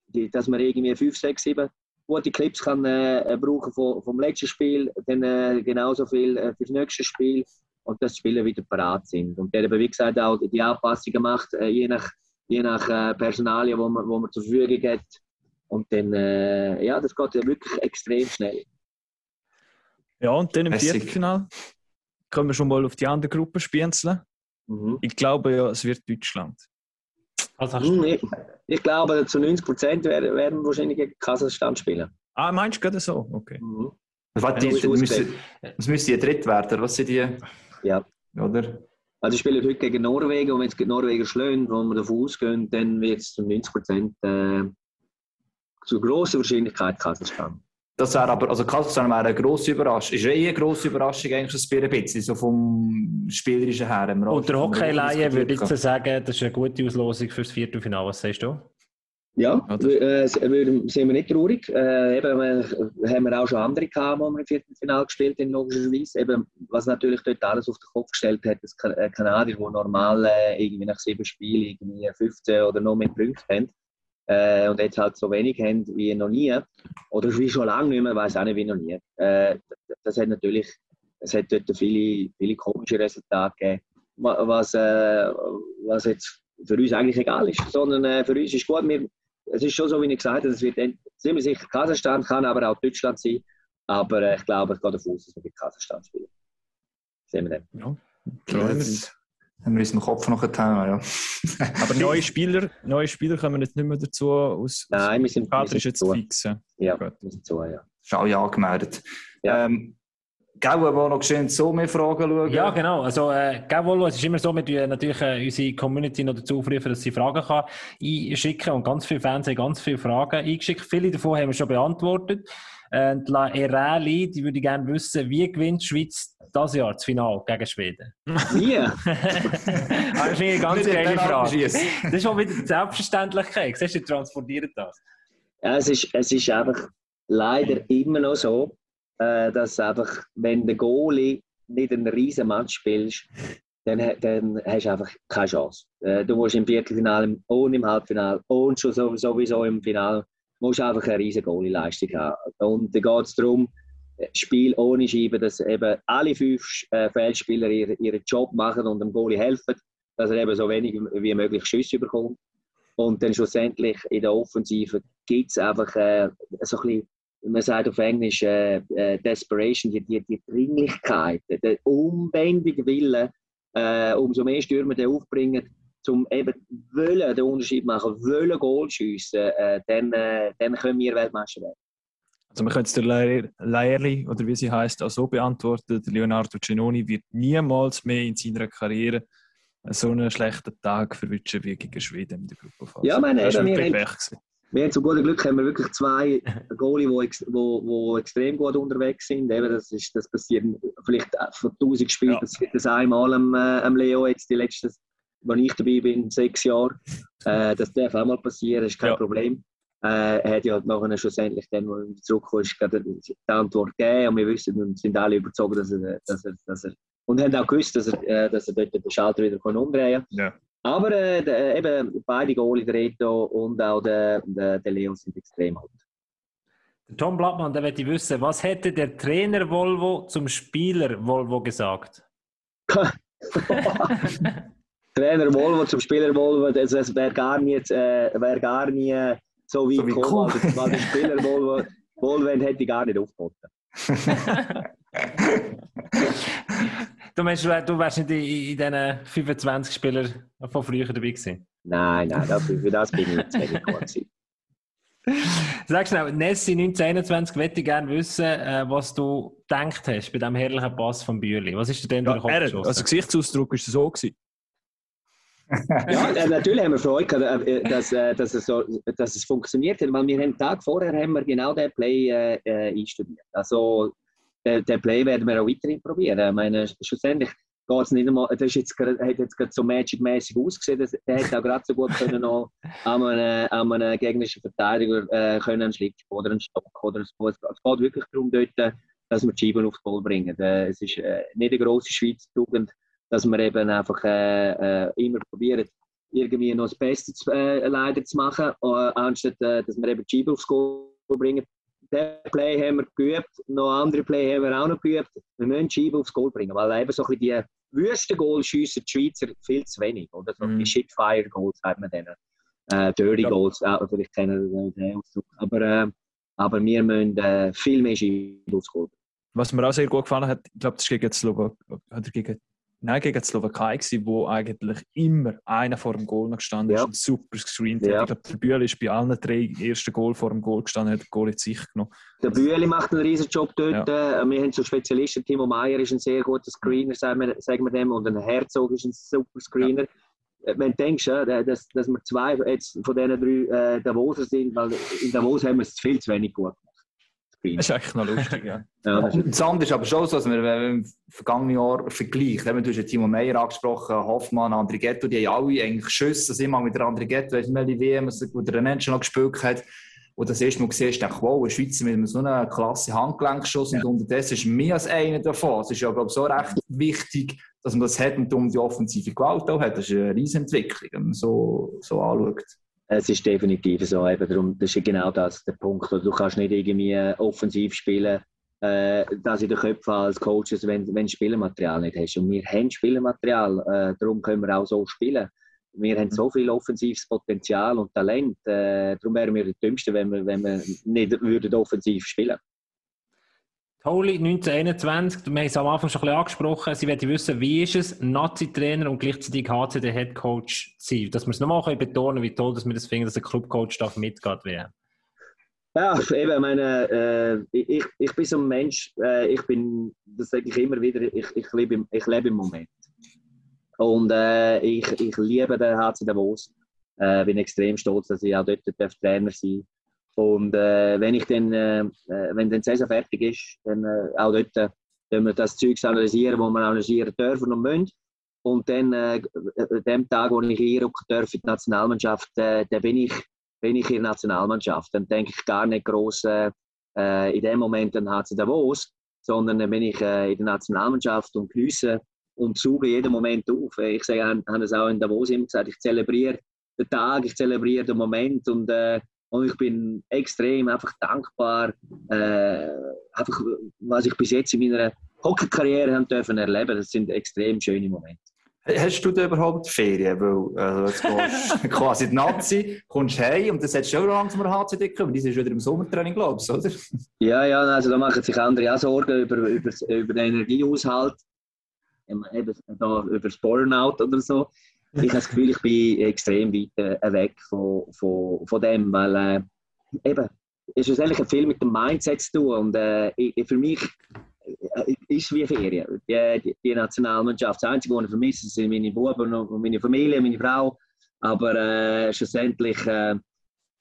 die, dass man irgendwie 5, 6, 7 gute Clips kann äh, brauchen vom, vom letzten Spiel, dann äh, genauso viel äh, für das nächste Spiel und dass die Spieler wieder parat sind. Und der hat wie gesagt, auch die Anpassungen gemacht, äh, je nach, je nach äh, Personalien, wo man, wo man zur Verfügung hat. Und dann, äh, ja, das geht ja wirklich extrem schnell. Ja, und dann im. Viertelfinale können wir schon mal auf die andere Gruppe spienzeln. Mhm. Ich glaube ja, es wird Deutschland. Du? Hm, Ich, ich glaube, zu 90 Prozent werden, werden wahrscheinlich gegen Kasachstan spielen. Ah, meinst du gerade so? Okay. Mhm. Was, die, Ja, die, müssen, was müssen die dritt werden? Was sind die? Ja. Oder? Also, ich spiele heute gegen Norwegen und wenn es gegen Norwegen schlagen, wo wir davon ausgehen, dann wird es zu 90 Prozent äh, zu grosser Wahrscheinlichkeit Kasachstan. Das wäre aber, also Kasachstan wäre eine grosse Überraschung. Ist eh eine grosse Überraschung eigentlich, das Spiel ein bisschen, so vom Spielerischen her. Und der Hockey-Laie würde ich sagen, das ist eine gute Auslosung fürs Viertelfinale. Was sagst du? Ja, äh, würden- sind wir nicht traurig. Äh, eben, äh, haben wir auch schon andere gehabt, die wir im Viertelfinale gespielt haben, logischerweise. Eben, was natürlich dort alles auf den Kopf gestellt hat, das Ka- äh, Kanadier, die normal äh, irgendwie nach sieben Spielen irgendwie 15 oder noch mehr Punkte haben. Äh, und jetzt halt so wenig haben wie noch nie. Oder wie schon lange nicht mehr, weiß auch nicht wie noch nie. Äh, das hat natürlich, es hat dort viele, viele komische Resultate gegeben. Wa- Was, äh, was jetzt für uns eigentlich egal ist. Sondern äh, für uns ist gut, wir, es ist schon so, wie ich gesagt habe, es wird ziemlich sicher Kasachstan, kann aber auch Deutschland sein. Aber äh, ich glaube, es geht davon aus, dass wir mit Kasachstan spielen. Sehen wir dann. Ja. Ja, jetzt haben wir uns im Kopf noch getan, ja. Aber neue Spieler, neue Spieler kommen jetzt nicht mehr dazu. Aus, Nein, wir sind, der Kader wir ist sind jetzt zu. fix. ja. Ja, Gut. wir sind zu, ja. Ist alle angemeldet. Ja. Ähm, Gell, wir wollen noch schön so mehr Fragen schauen. Ja, genau. Also, äh, gell, Volo, es ist immer so, wir tun natürlich äh, unsere Community noch dazu aufrufen, dass sie Fragen kann einschicken und ganz viele Fans haben ganz viele Fragen eingeschickt. Viele davon haben wir schon beantwortet. Äh, die La Erali, die würde gerne wissen, wie gewinnt die Schweiz das Jahr das Finale gegen Schweden? Wie? Ah, das ist eine ganz geile Frage. Das ist schon wieder die Selbstverständlichkeit. Siehst du, transportiert das. Ja, es, ist, es ist einfach leider immer noch so, äh, dass einfach, wenn der Goalie nicht einen riesen Match spielst, dann, dann hast du einfach keine Chance. Äh, du musst im Viertelfinale und im Halbfinale und schon so- sowieso im Finale musst einfach eine riesen Goalie-Leistung haben. Und dann geht es darum, äh, Spiel ohne Scheibe, dass eben alle fünf Feldspieler ihre, ihren Job machen und dem Goalie helfen, dass er eben so wenig wie möglich Schüsse bekommt. Und dann schlussendlich in der Offensive gibt es einfach äh, so ein bisschen, man sagt auf Englisch, äh, äh, Desperation, die, die, die Dringlichkeit, der unbändige Wille, äh, umso mehr Stürmer die aufbringen, zum eben wollen den Unterschied machen, wollen Goal schiessen, äh, dann, äh, dann können wir Weltmeister werden. Also man könnte es der Laerli, oder wie sie heißt, auch so beantworten. Der Leonardo Cenoni wird niemals mehr in seiner Karriere so einen schlechten Tag verwischen wie gegen Schweden in der Gruppenphase. Ja, meine, das war wirklich. Wir haben zum guten Glück haben wir wirklich zwei Goalie, die ex extrem gut unterwegs sind. Eben, das, ist, das passiert vielleicht von 1000 Spielen, Ja. passiert das einmal am, äh, am Leo, jetzt die letzten, wo ich dabei bin, sechs Jahre. Äh, das darf auch mal passieren, ist kein Ja. Problem. Äh, er hat ja nachher schlussendlich, dann, wo er ist gerade die Antwort gegeben und wir wissen und sind alle überzeugt, dass er, dass er, dass er und haben auch gewusst, dass er, äh, dass er dort den Schalter wieder umdrehen kann. Ja. Aber äh, der, eben beide Goalie, der Reto und auch der, der, der Leo, sind extrem alt. Der Tom Blattmann, der möchte wissen, was hätte der Trainer Volvo zum Spieler Volvo gesagt? Trainer Volvo zum Spieler Volvo, das, das wäre gar, nie, äh, wär gar nie so weit So gekommen. gekommen. Weil der Spieler Volvo, Volvo hätte ich gar nicht aufgeboten. Du meinst, du wär- du wärst nicht in, in diesen 25 Spielern von früher dabei gewesen? Nein, nein, das, für das bin ich zu wenig. Sag schnell, Nessi 1921, möchte ich gerne wissen, äh, was du gedacht hast bei diesem herrlichen Pass von Bühli. Was ist dir denn Ja, durch den Kopf er, geschossen? also Gesichtsausdruck war so. Gewesen. Ja, äh, natürlich haben wir Freude, gehabt, äh, dass, äh, dass, es so, dass es funktioniert hat, weil wir haben den Tag vorher haben wir genau den Play äh, äh, einstudiert. Also den, den Play werden wir auch weiterhin probieren. Ich meine, schlussendlich geht es nicht einmal, das jetzt, hat jetzt gerade so Magic-mäßig ausgesehen, dass, der hätte auch gerade so gut können noch an einem, an gegnerischen Verteidiger äh, können einen Schlick oder einen Stock oder Fuß. Es geht wirklich darum, dort, äh, dass wir die Scheiben aufs Goal bringen. Äh, es ist äh, nicht eine grosse Schweizer Tugend, dass wir eben einfach äh, äh, immer probieren, irgendwie noch das Beste zu, äh, leider zu machen, äh, anstatt äh, dass wir eben die Scheibe aufs Goal bringen. Den Play haben wir geübt, noch andere Play haben wir auch noch geübt. Wir müssen Scheibe aufs Goal bringen, weil eben so ein bisschen die wüsten Goals schiessen die Schweizer viel zu wenig. Oder? So Mhm. Die Shitfire-Goals sagt man denen. Äh, Dirty Ja. Goals, vielleicht kennen Sie den Ausdruck. Aber, äh, aber wir müssen äh, viel mehr Scheibe aufs Goal bringen. Was mir auch sehr gut gefallen hat, ich glaube, das war gegen Slowakei, oder gegen, nein, gegen die Slowakei, gewesen, wo eigentlich immer einer vor dem Goal noch gestanden ist Ja. und super gescreent Ja. hat. Ich glaube, der Bühl ist bei allen drei ersten Goal vor dem Goal gestanden, hat den Goal jetzt sicher genommen. Der Bühli macht einen riesen Job dort. Äh, Wir haben so Spezialisten. Timo Meyer ist ein sehr guter Screener, sagen wir, sagen wir dem. Und ein Herzog ist ein super Screener. Äh, Wenn du denkst, dass, dass wir zwei jetzt von diesen drei äh, Davoser sind, weil in Davos haben wir es viel zu wenig gut gemacht. Screener. Das ist eigentlich noch lustig, ja. Ja, das ist- Das andere ist aber schon so, dass wir wenn wir im vergangenen Jahr vergleichen. Eben, Du hast ja Timo Meyer angesprochen, Hoffmann, Andrighetto, die haben alle eigentlich Schüsse. Also immer mit der Andrighetto, weißt du, die WM, wo der René schon noch gespielt hat. Und das erste Mal gesehen hast, dachte ich, wow, ein Schweizer mit so einem klasse Handgelenkschuss. Und unterdessen ist mehr als einer davon. Es ist ja, glaube ich, so recht wichtig, dass man das hat und um die offensive Gewalt auch hat. Das ist eine riesen Entwicklung, wenn man so, so anschaut. Es ist definitiv so. Eben darum, das ist genau das der Punkt. Du kannst nicht irgendwie äh, offensiv spielen, äh, das in den Köpfen als Coaches, wenn, wenn du Spielermaterial nicht hast. Und wir haben Spielermaterial, äh, darum können wir auch so spielen. Wir haben so viel offensives Potenzial und Talent. Äh, darum wären wir die Dümmsten, wenn wir, wenn wir nicht würden offensiv spielen Holy 1921, wir haben es am Anfang schon ein bisschen angesprochen. Sie wollen wissen, wie ist es, Nazi-Trainer und gleichzeitig HCD-Headcoach zu sein? Dass wir es nochmal betonen können, wie toll dass wir das finden, dass ein Clubcoach darf mitgeht werden. Ja, eben, ich meine, äh, ich, ich bin so ein Mensch, äh, ich bin, das sage ich immer wieder, ich, ich, lebe, im, ich lebe im Moment. Und äh, ich, ich liebe den HC Davos. Äh, bin extrem stolz, dass ich auch dort darf Trainer sein Und äh, wenn ich dann, äh, äh, wenn die Saison fertig ist, dann äh, auch dort äh, das Zeug analysieren, wo wir analysieren dürfen und müssen. Und dann, äh, dem Tag, wo ich einrücken darf in die Nationalmannschaft, äh, dann bin ich bin ich in der Nationalmannschaft. Dann denke ich gar nicht äh, in dem Moment an HC Davos, sondern dann bin ich in der Nationalmannschaft und geniesse und suche jeden Moment auf. Ich sage, habe es auch in Davos immer gesagt, ich zelebriere den Tag, ich zelebriere den Moment und, und ich bin extrem einfach dankbar, äh, einfach, was ich bis jetzt in meiner Hockeykarriere haben dürfen erleben. Das sind extrem schöne Momente. Hast du da überhaupt Ferien? Weil also jetzt gehst du quasi die Nazi, kommst heim und dann solltest du auch langsam mal HCD kommen. Die sind wieder im Sommertraining, glaubst du, oder? Ja, ja, also da machen sich andere auch Sorgen über, über, über den Energiehaushalt, eben eben da, über das Burnout oder so. Ich habe das Gefühl, ich bin extrem weit äh, weg von, von, von dem, weil äh, eben, es ist eigentlich viel mit dem Mindset zu tun und äh, ich, für mich ist wie Ferien. Die, die, die Nationalmannschaft, das Einzige, was ich vermisse, sind meine Buben und meine Familie, meine Frau, aber äh, schlussendlich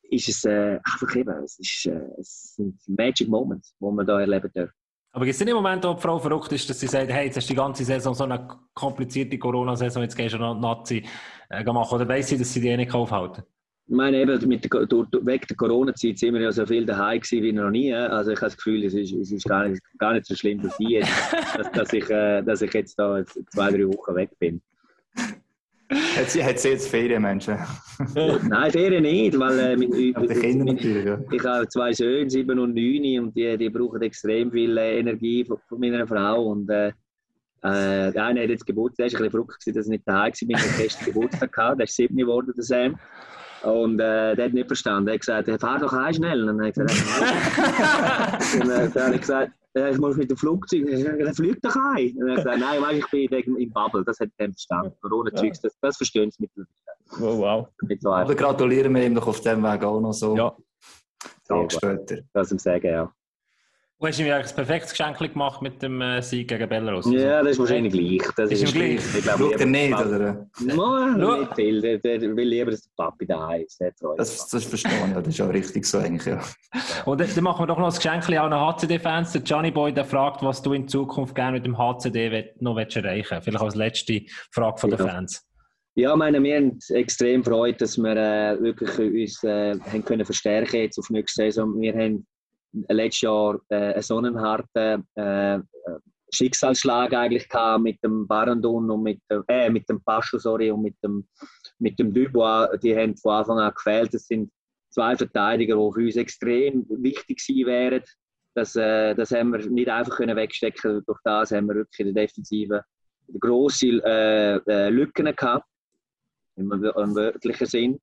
ist es einfach eben, es, ist, Magic Moments, die man da erleben darf. Aber gibt es nicht im Moment, wo die Frau verrückt ist, dass sie sagt, hey, jetzt hast du die ganze Saison so eine komplizierte Corona-Saison, jetzt gehst du noch Nazi äh, machen? Oder weiss sie, dass sie die eh nicht aufhalten? Ich meine, eben mit der, durch, weg der Corona-Zeit sind wir ja so viel daheim gewesen wie noch nie. Also ich habe das Gefühl, es ist, es ist gar, nicht, gar nicht so schlimm für sie, dass, dass, ich, äh, dass ich jetzt da zwei, drei Wochen weg bin. Hat sie, hat sie jetzt Ferien, Menschen? Nein, Ferien nicht, weil äh, mit, natürlich, ja. ich habe zwei Söhne, sieben und neun, und die, die brauchen extrem viel äh, Energie von, von meiner Frau. Und äh, äh, der eine hat jetzt Geburtstag, es war ein bisschen verrückt, dass ich nicht daheim war, ich hatte gestern Geburtstag gehabt, der ist sieben geworden, der Sam. Und äh, der hat nicht verstanden. Er hat gesagt, fahr doch heim schnell. Und dann habe ich gesagt, «Nein.» und äh, dann habe ich gesagt, äh, ich muss mit dem Flugzeug. Er «Dann flieg doch heim. Und dann habe ich gesagt, nein, weißt, ich bin wegen im Bubble. Das hat er verstanden. Corona-Zeugs, das, das verstehen sie mittlerweile. Oh, wow. So Aber gratulieren wir ihm doch auf dem Weg auch noch so. Ja, Tag später. Das ihm sagen, ja. Du hast ihm ja eigentlich ein perfektes Geschenk gemacht mit dem äh, Sieg gegen Belarus. Ja, das ist wahrscheinlich gleich. Das Ist ihm gleich? Ich glaube, Schaut er nicht, oder? Nein, nicht viel. Der, der will lieber, dass der Papi daheim ist. Das, das verstehe ich, das ist auch richtig so eigentlich, ja. Und dann machen wir doch noch das Geschenk an den HCD-Fans. Der Johnny Boy der fragt, was du in Zukunft gerne mit dem HCD noch willst erreichen Vielleicht als letzte Frage von den Ja. Fans. Ja, meine, wir haben extrem Freude, dass wir äh, wirklich uns äh, haben können verstärken jetzt auf nächste Saison. Wir haben letztes Jahr äh, so einen harten äh, äh, Schicksalsschlag eigentlich gehabt mit dem Barandun und mit dem, äh, mit dem Pascho, sorry, und mit dem, mit dem Dubois. Die haben von Anfang an gefehlt. Das sind zwei Verteidiger, die für uns extrem wichtig gewesen wären. Das, äh, das haben wir nicht einfach können wegstecken. Durch das haben wir wirklich in der Defensive grosse äh, äh, Lücken gehabt im, im wörtlichen Sinn.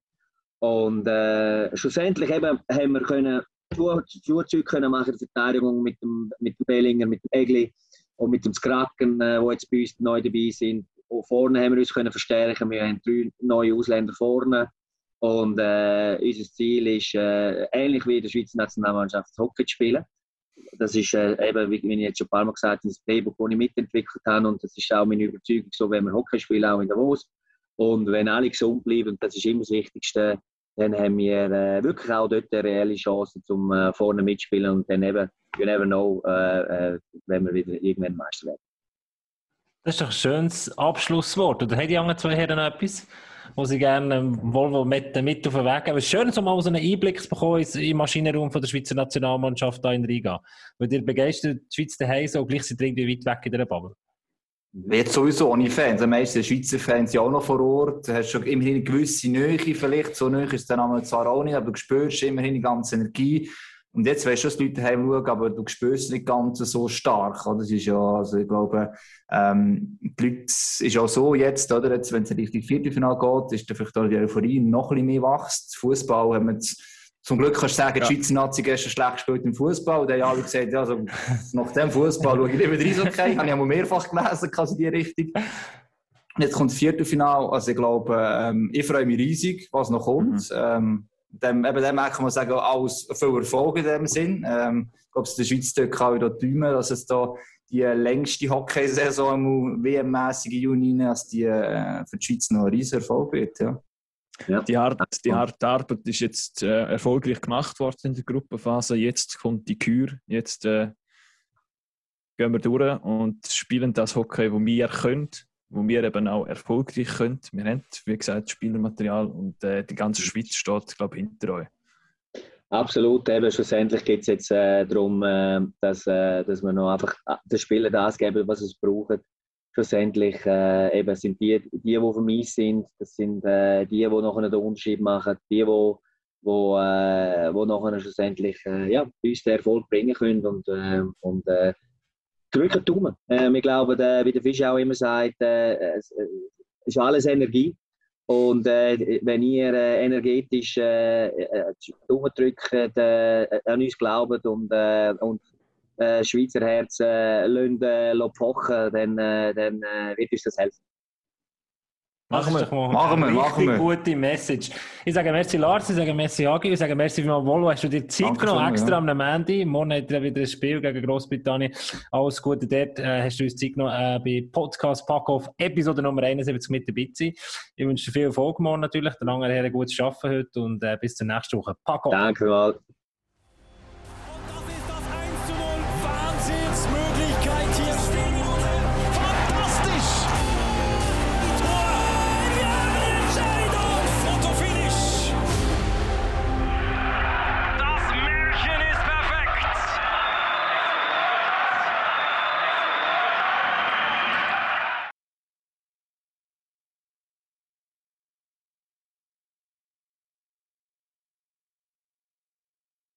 Und äh, schlussendlich eben haben wir können Schuhzeug können machen der Verteidigung mit dem, mit dem Bellinger, mit dem Egli und mit dem Skraken, äh, wo jetzt bei uns neu dabei sind. Und vorne haben wir uns können verstärken. Wir haben drei neue Ausländer vorne. Und äh, unser Ziel ist, äh, ähnlich wie in der Schweizer Nationalmannschaft, Hockey zu spielen. Das ist äh, eben, wie, wie ich jetzt schon ein paar Mal gesagt habe, das Playbook, das ich mitentwickelt habe. Und das ist auch meine Überzeugung, so wenn wir Hockey spielen, auch in Davos. Und wenn alle gesund bleiben, und das ist immer das Wichtigste, dann haben wir äh, wirklich auch dort eine reelle Chance, um äh, vorne mitspielen. Und dann eben, you never know, äh, äh, wenn wir wieder irgendwann Meister werden. Das ist doch ein schönes Abschlusswort. Oder haben die anderen zwei Herren noch etwas, wo sie gerne ähm, Volvo mit, mit auf den Weg geben? Es ist schön, so mal so einen Einblick zu bekommen im Maschinenraum von der Schweizer Nationalmannschaft da in Riga. Weil ihr begeistert die Schweiz daheim so, gleich sind ihr irgendwie weit weg in dieser Bubble. Jetzt sowieso ohne Fans. Die meisten Schweizer Fans sind auch noch vor Ort. Du hast schon immerhin eine gewisse Nähe vielleicht. So Nähe ist dann einmal zwar auch nicht, aber du spürst immerhin die ganze Energie. Und jetzt weißt du, dass die Leute daheim schauen, aber du spürst es nicht ganz so stark. Das ist ja, also ich glaube, ähm, die Leute ist auch so jetzt, oder? Jetzt, wenn es in Richtung Viertelfinale geht, ist dann vielleicht auch die Euphorie noch ein bisschen mehr wächst. Fußball haben wir jetzt, zum Glück kannst du sagen, die Schweizer Nazi gestern schlecht gespielt im Fußball. Und dann haben alle gesagt, ja, also, nach dem Fußball schaue ich lieber rein, okay. Habe ich auch mehrfach gelesen, quasi in die Richtung. Und Jetzt kommt das Viertelfinale. Also ich glaube, ähm, ich freue mich riesig, was noch kommt. Ähm, dem, eben dem kann man sagen, alles viel Erfolg in dem Sinn. Ähm, ich glaube, es der Schweiz kann wieder träumen, dass es da die längste Hockeysaison WM-mäßige Juni, dass die äh, für die Schweiz noch ein riesen Erfolg wird. Ja. Die, hart, die harte Arbeit ist jetzt äh, erfolgreich gemacht worden in der Gruppenphase. Jetzt kommt die Kür. Jetzt äh, gehen wir durch und spielen das Hockey, wo wir können, wo wir eben auch erfolgreich können. Wir haben, wie gesagt, Spielermaterial und äh, die ganze Schweiz steht, glaube ich, hinter euch. Absolut, eben schlussendlich geht es jetzt äh, darum, äh, dass, äh, dass wir noch einfach äh, den Spielern das geben, was sie brauchen. Schlussendlich äh, eben sind die, die, die für mich sind, das sind äh, die, die nachher den Unterschied machen, die, die wo, äh, wo nachher schlussendlich äh, ja, uns den Erfolg bringen können und, äh, und äh, drücken Daumen. Ähm, ich glaube, der, wie der Fisch auch immer sagt, äh, es äh, ist alles Energie. Und äh, wenn ihr äh, energetisch äh, äh, drückt, äh, an uns glaubt und, äh, und äh, Schweizer Herz äh, lassen, äh, pochen, dann, äh, dann äh, wird uns das helfen. Machen wir. Machen wir, machen wir. gute Message. Ich sage merci Lars, ich sage merci Agi, ich sage merci vielmals Volvo. Hast du dir Zeit Danke genommen, schön, extra ja. am Mandy? Morgen hat er wieder ein Spiel gegen Großbritannien. Alles Gute dort. Äh, hast du uns Zeit genommen, äh, bei Podcast Packoff Episode Nummer 71 mit dabei zu sein. Ich wünsche dir viel Erfolg morgen natürlich. Der lange Herr gutes Arbeiten heute und äh, bis zur nächsten Woche. Packoff. Danke mal.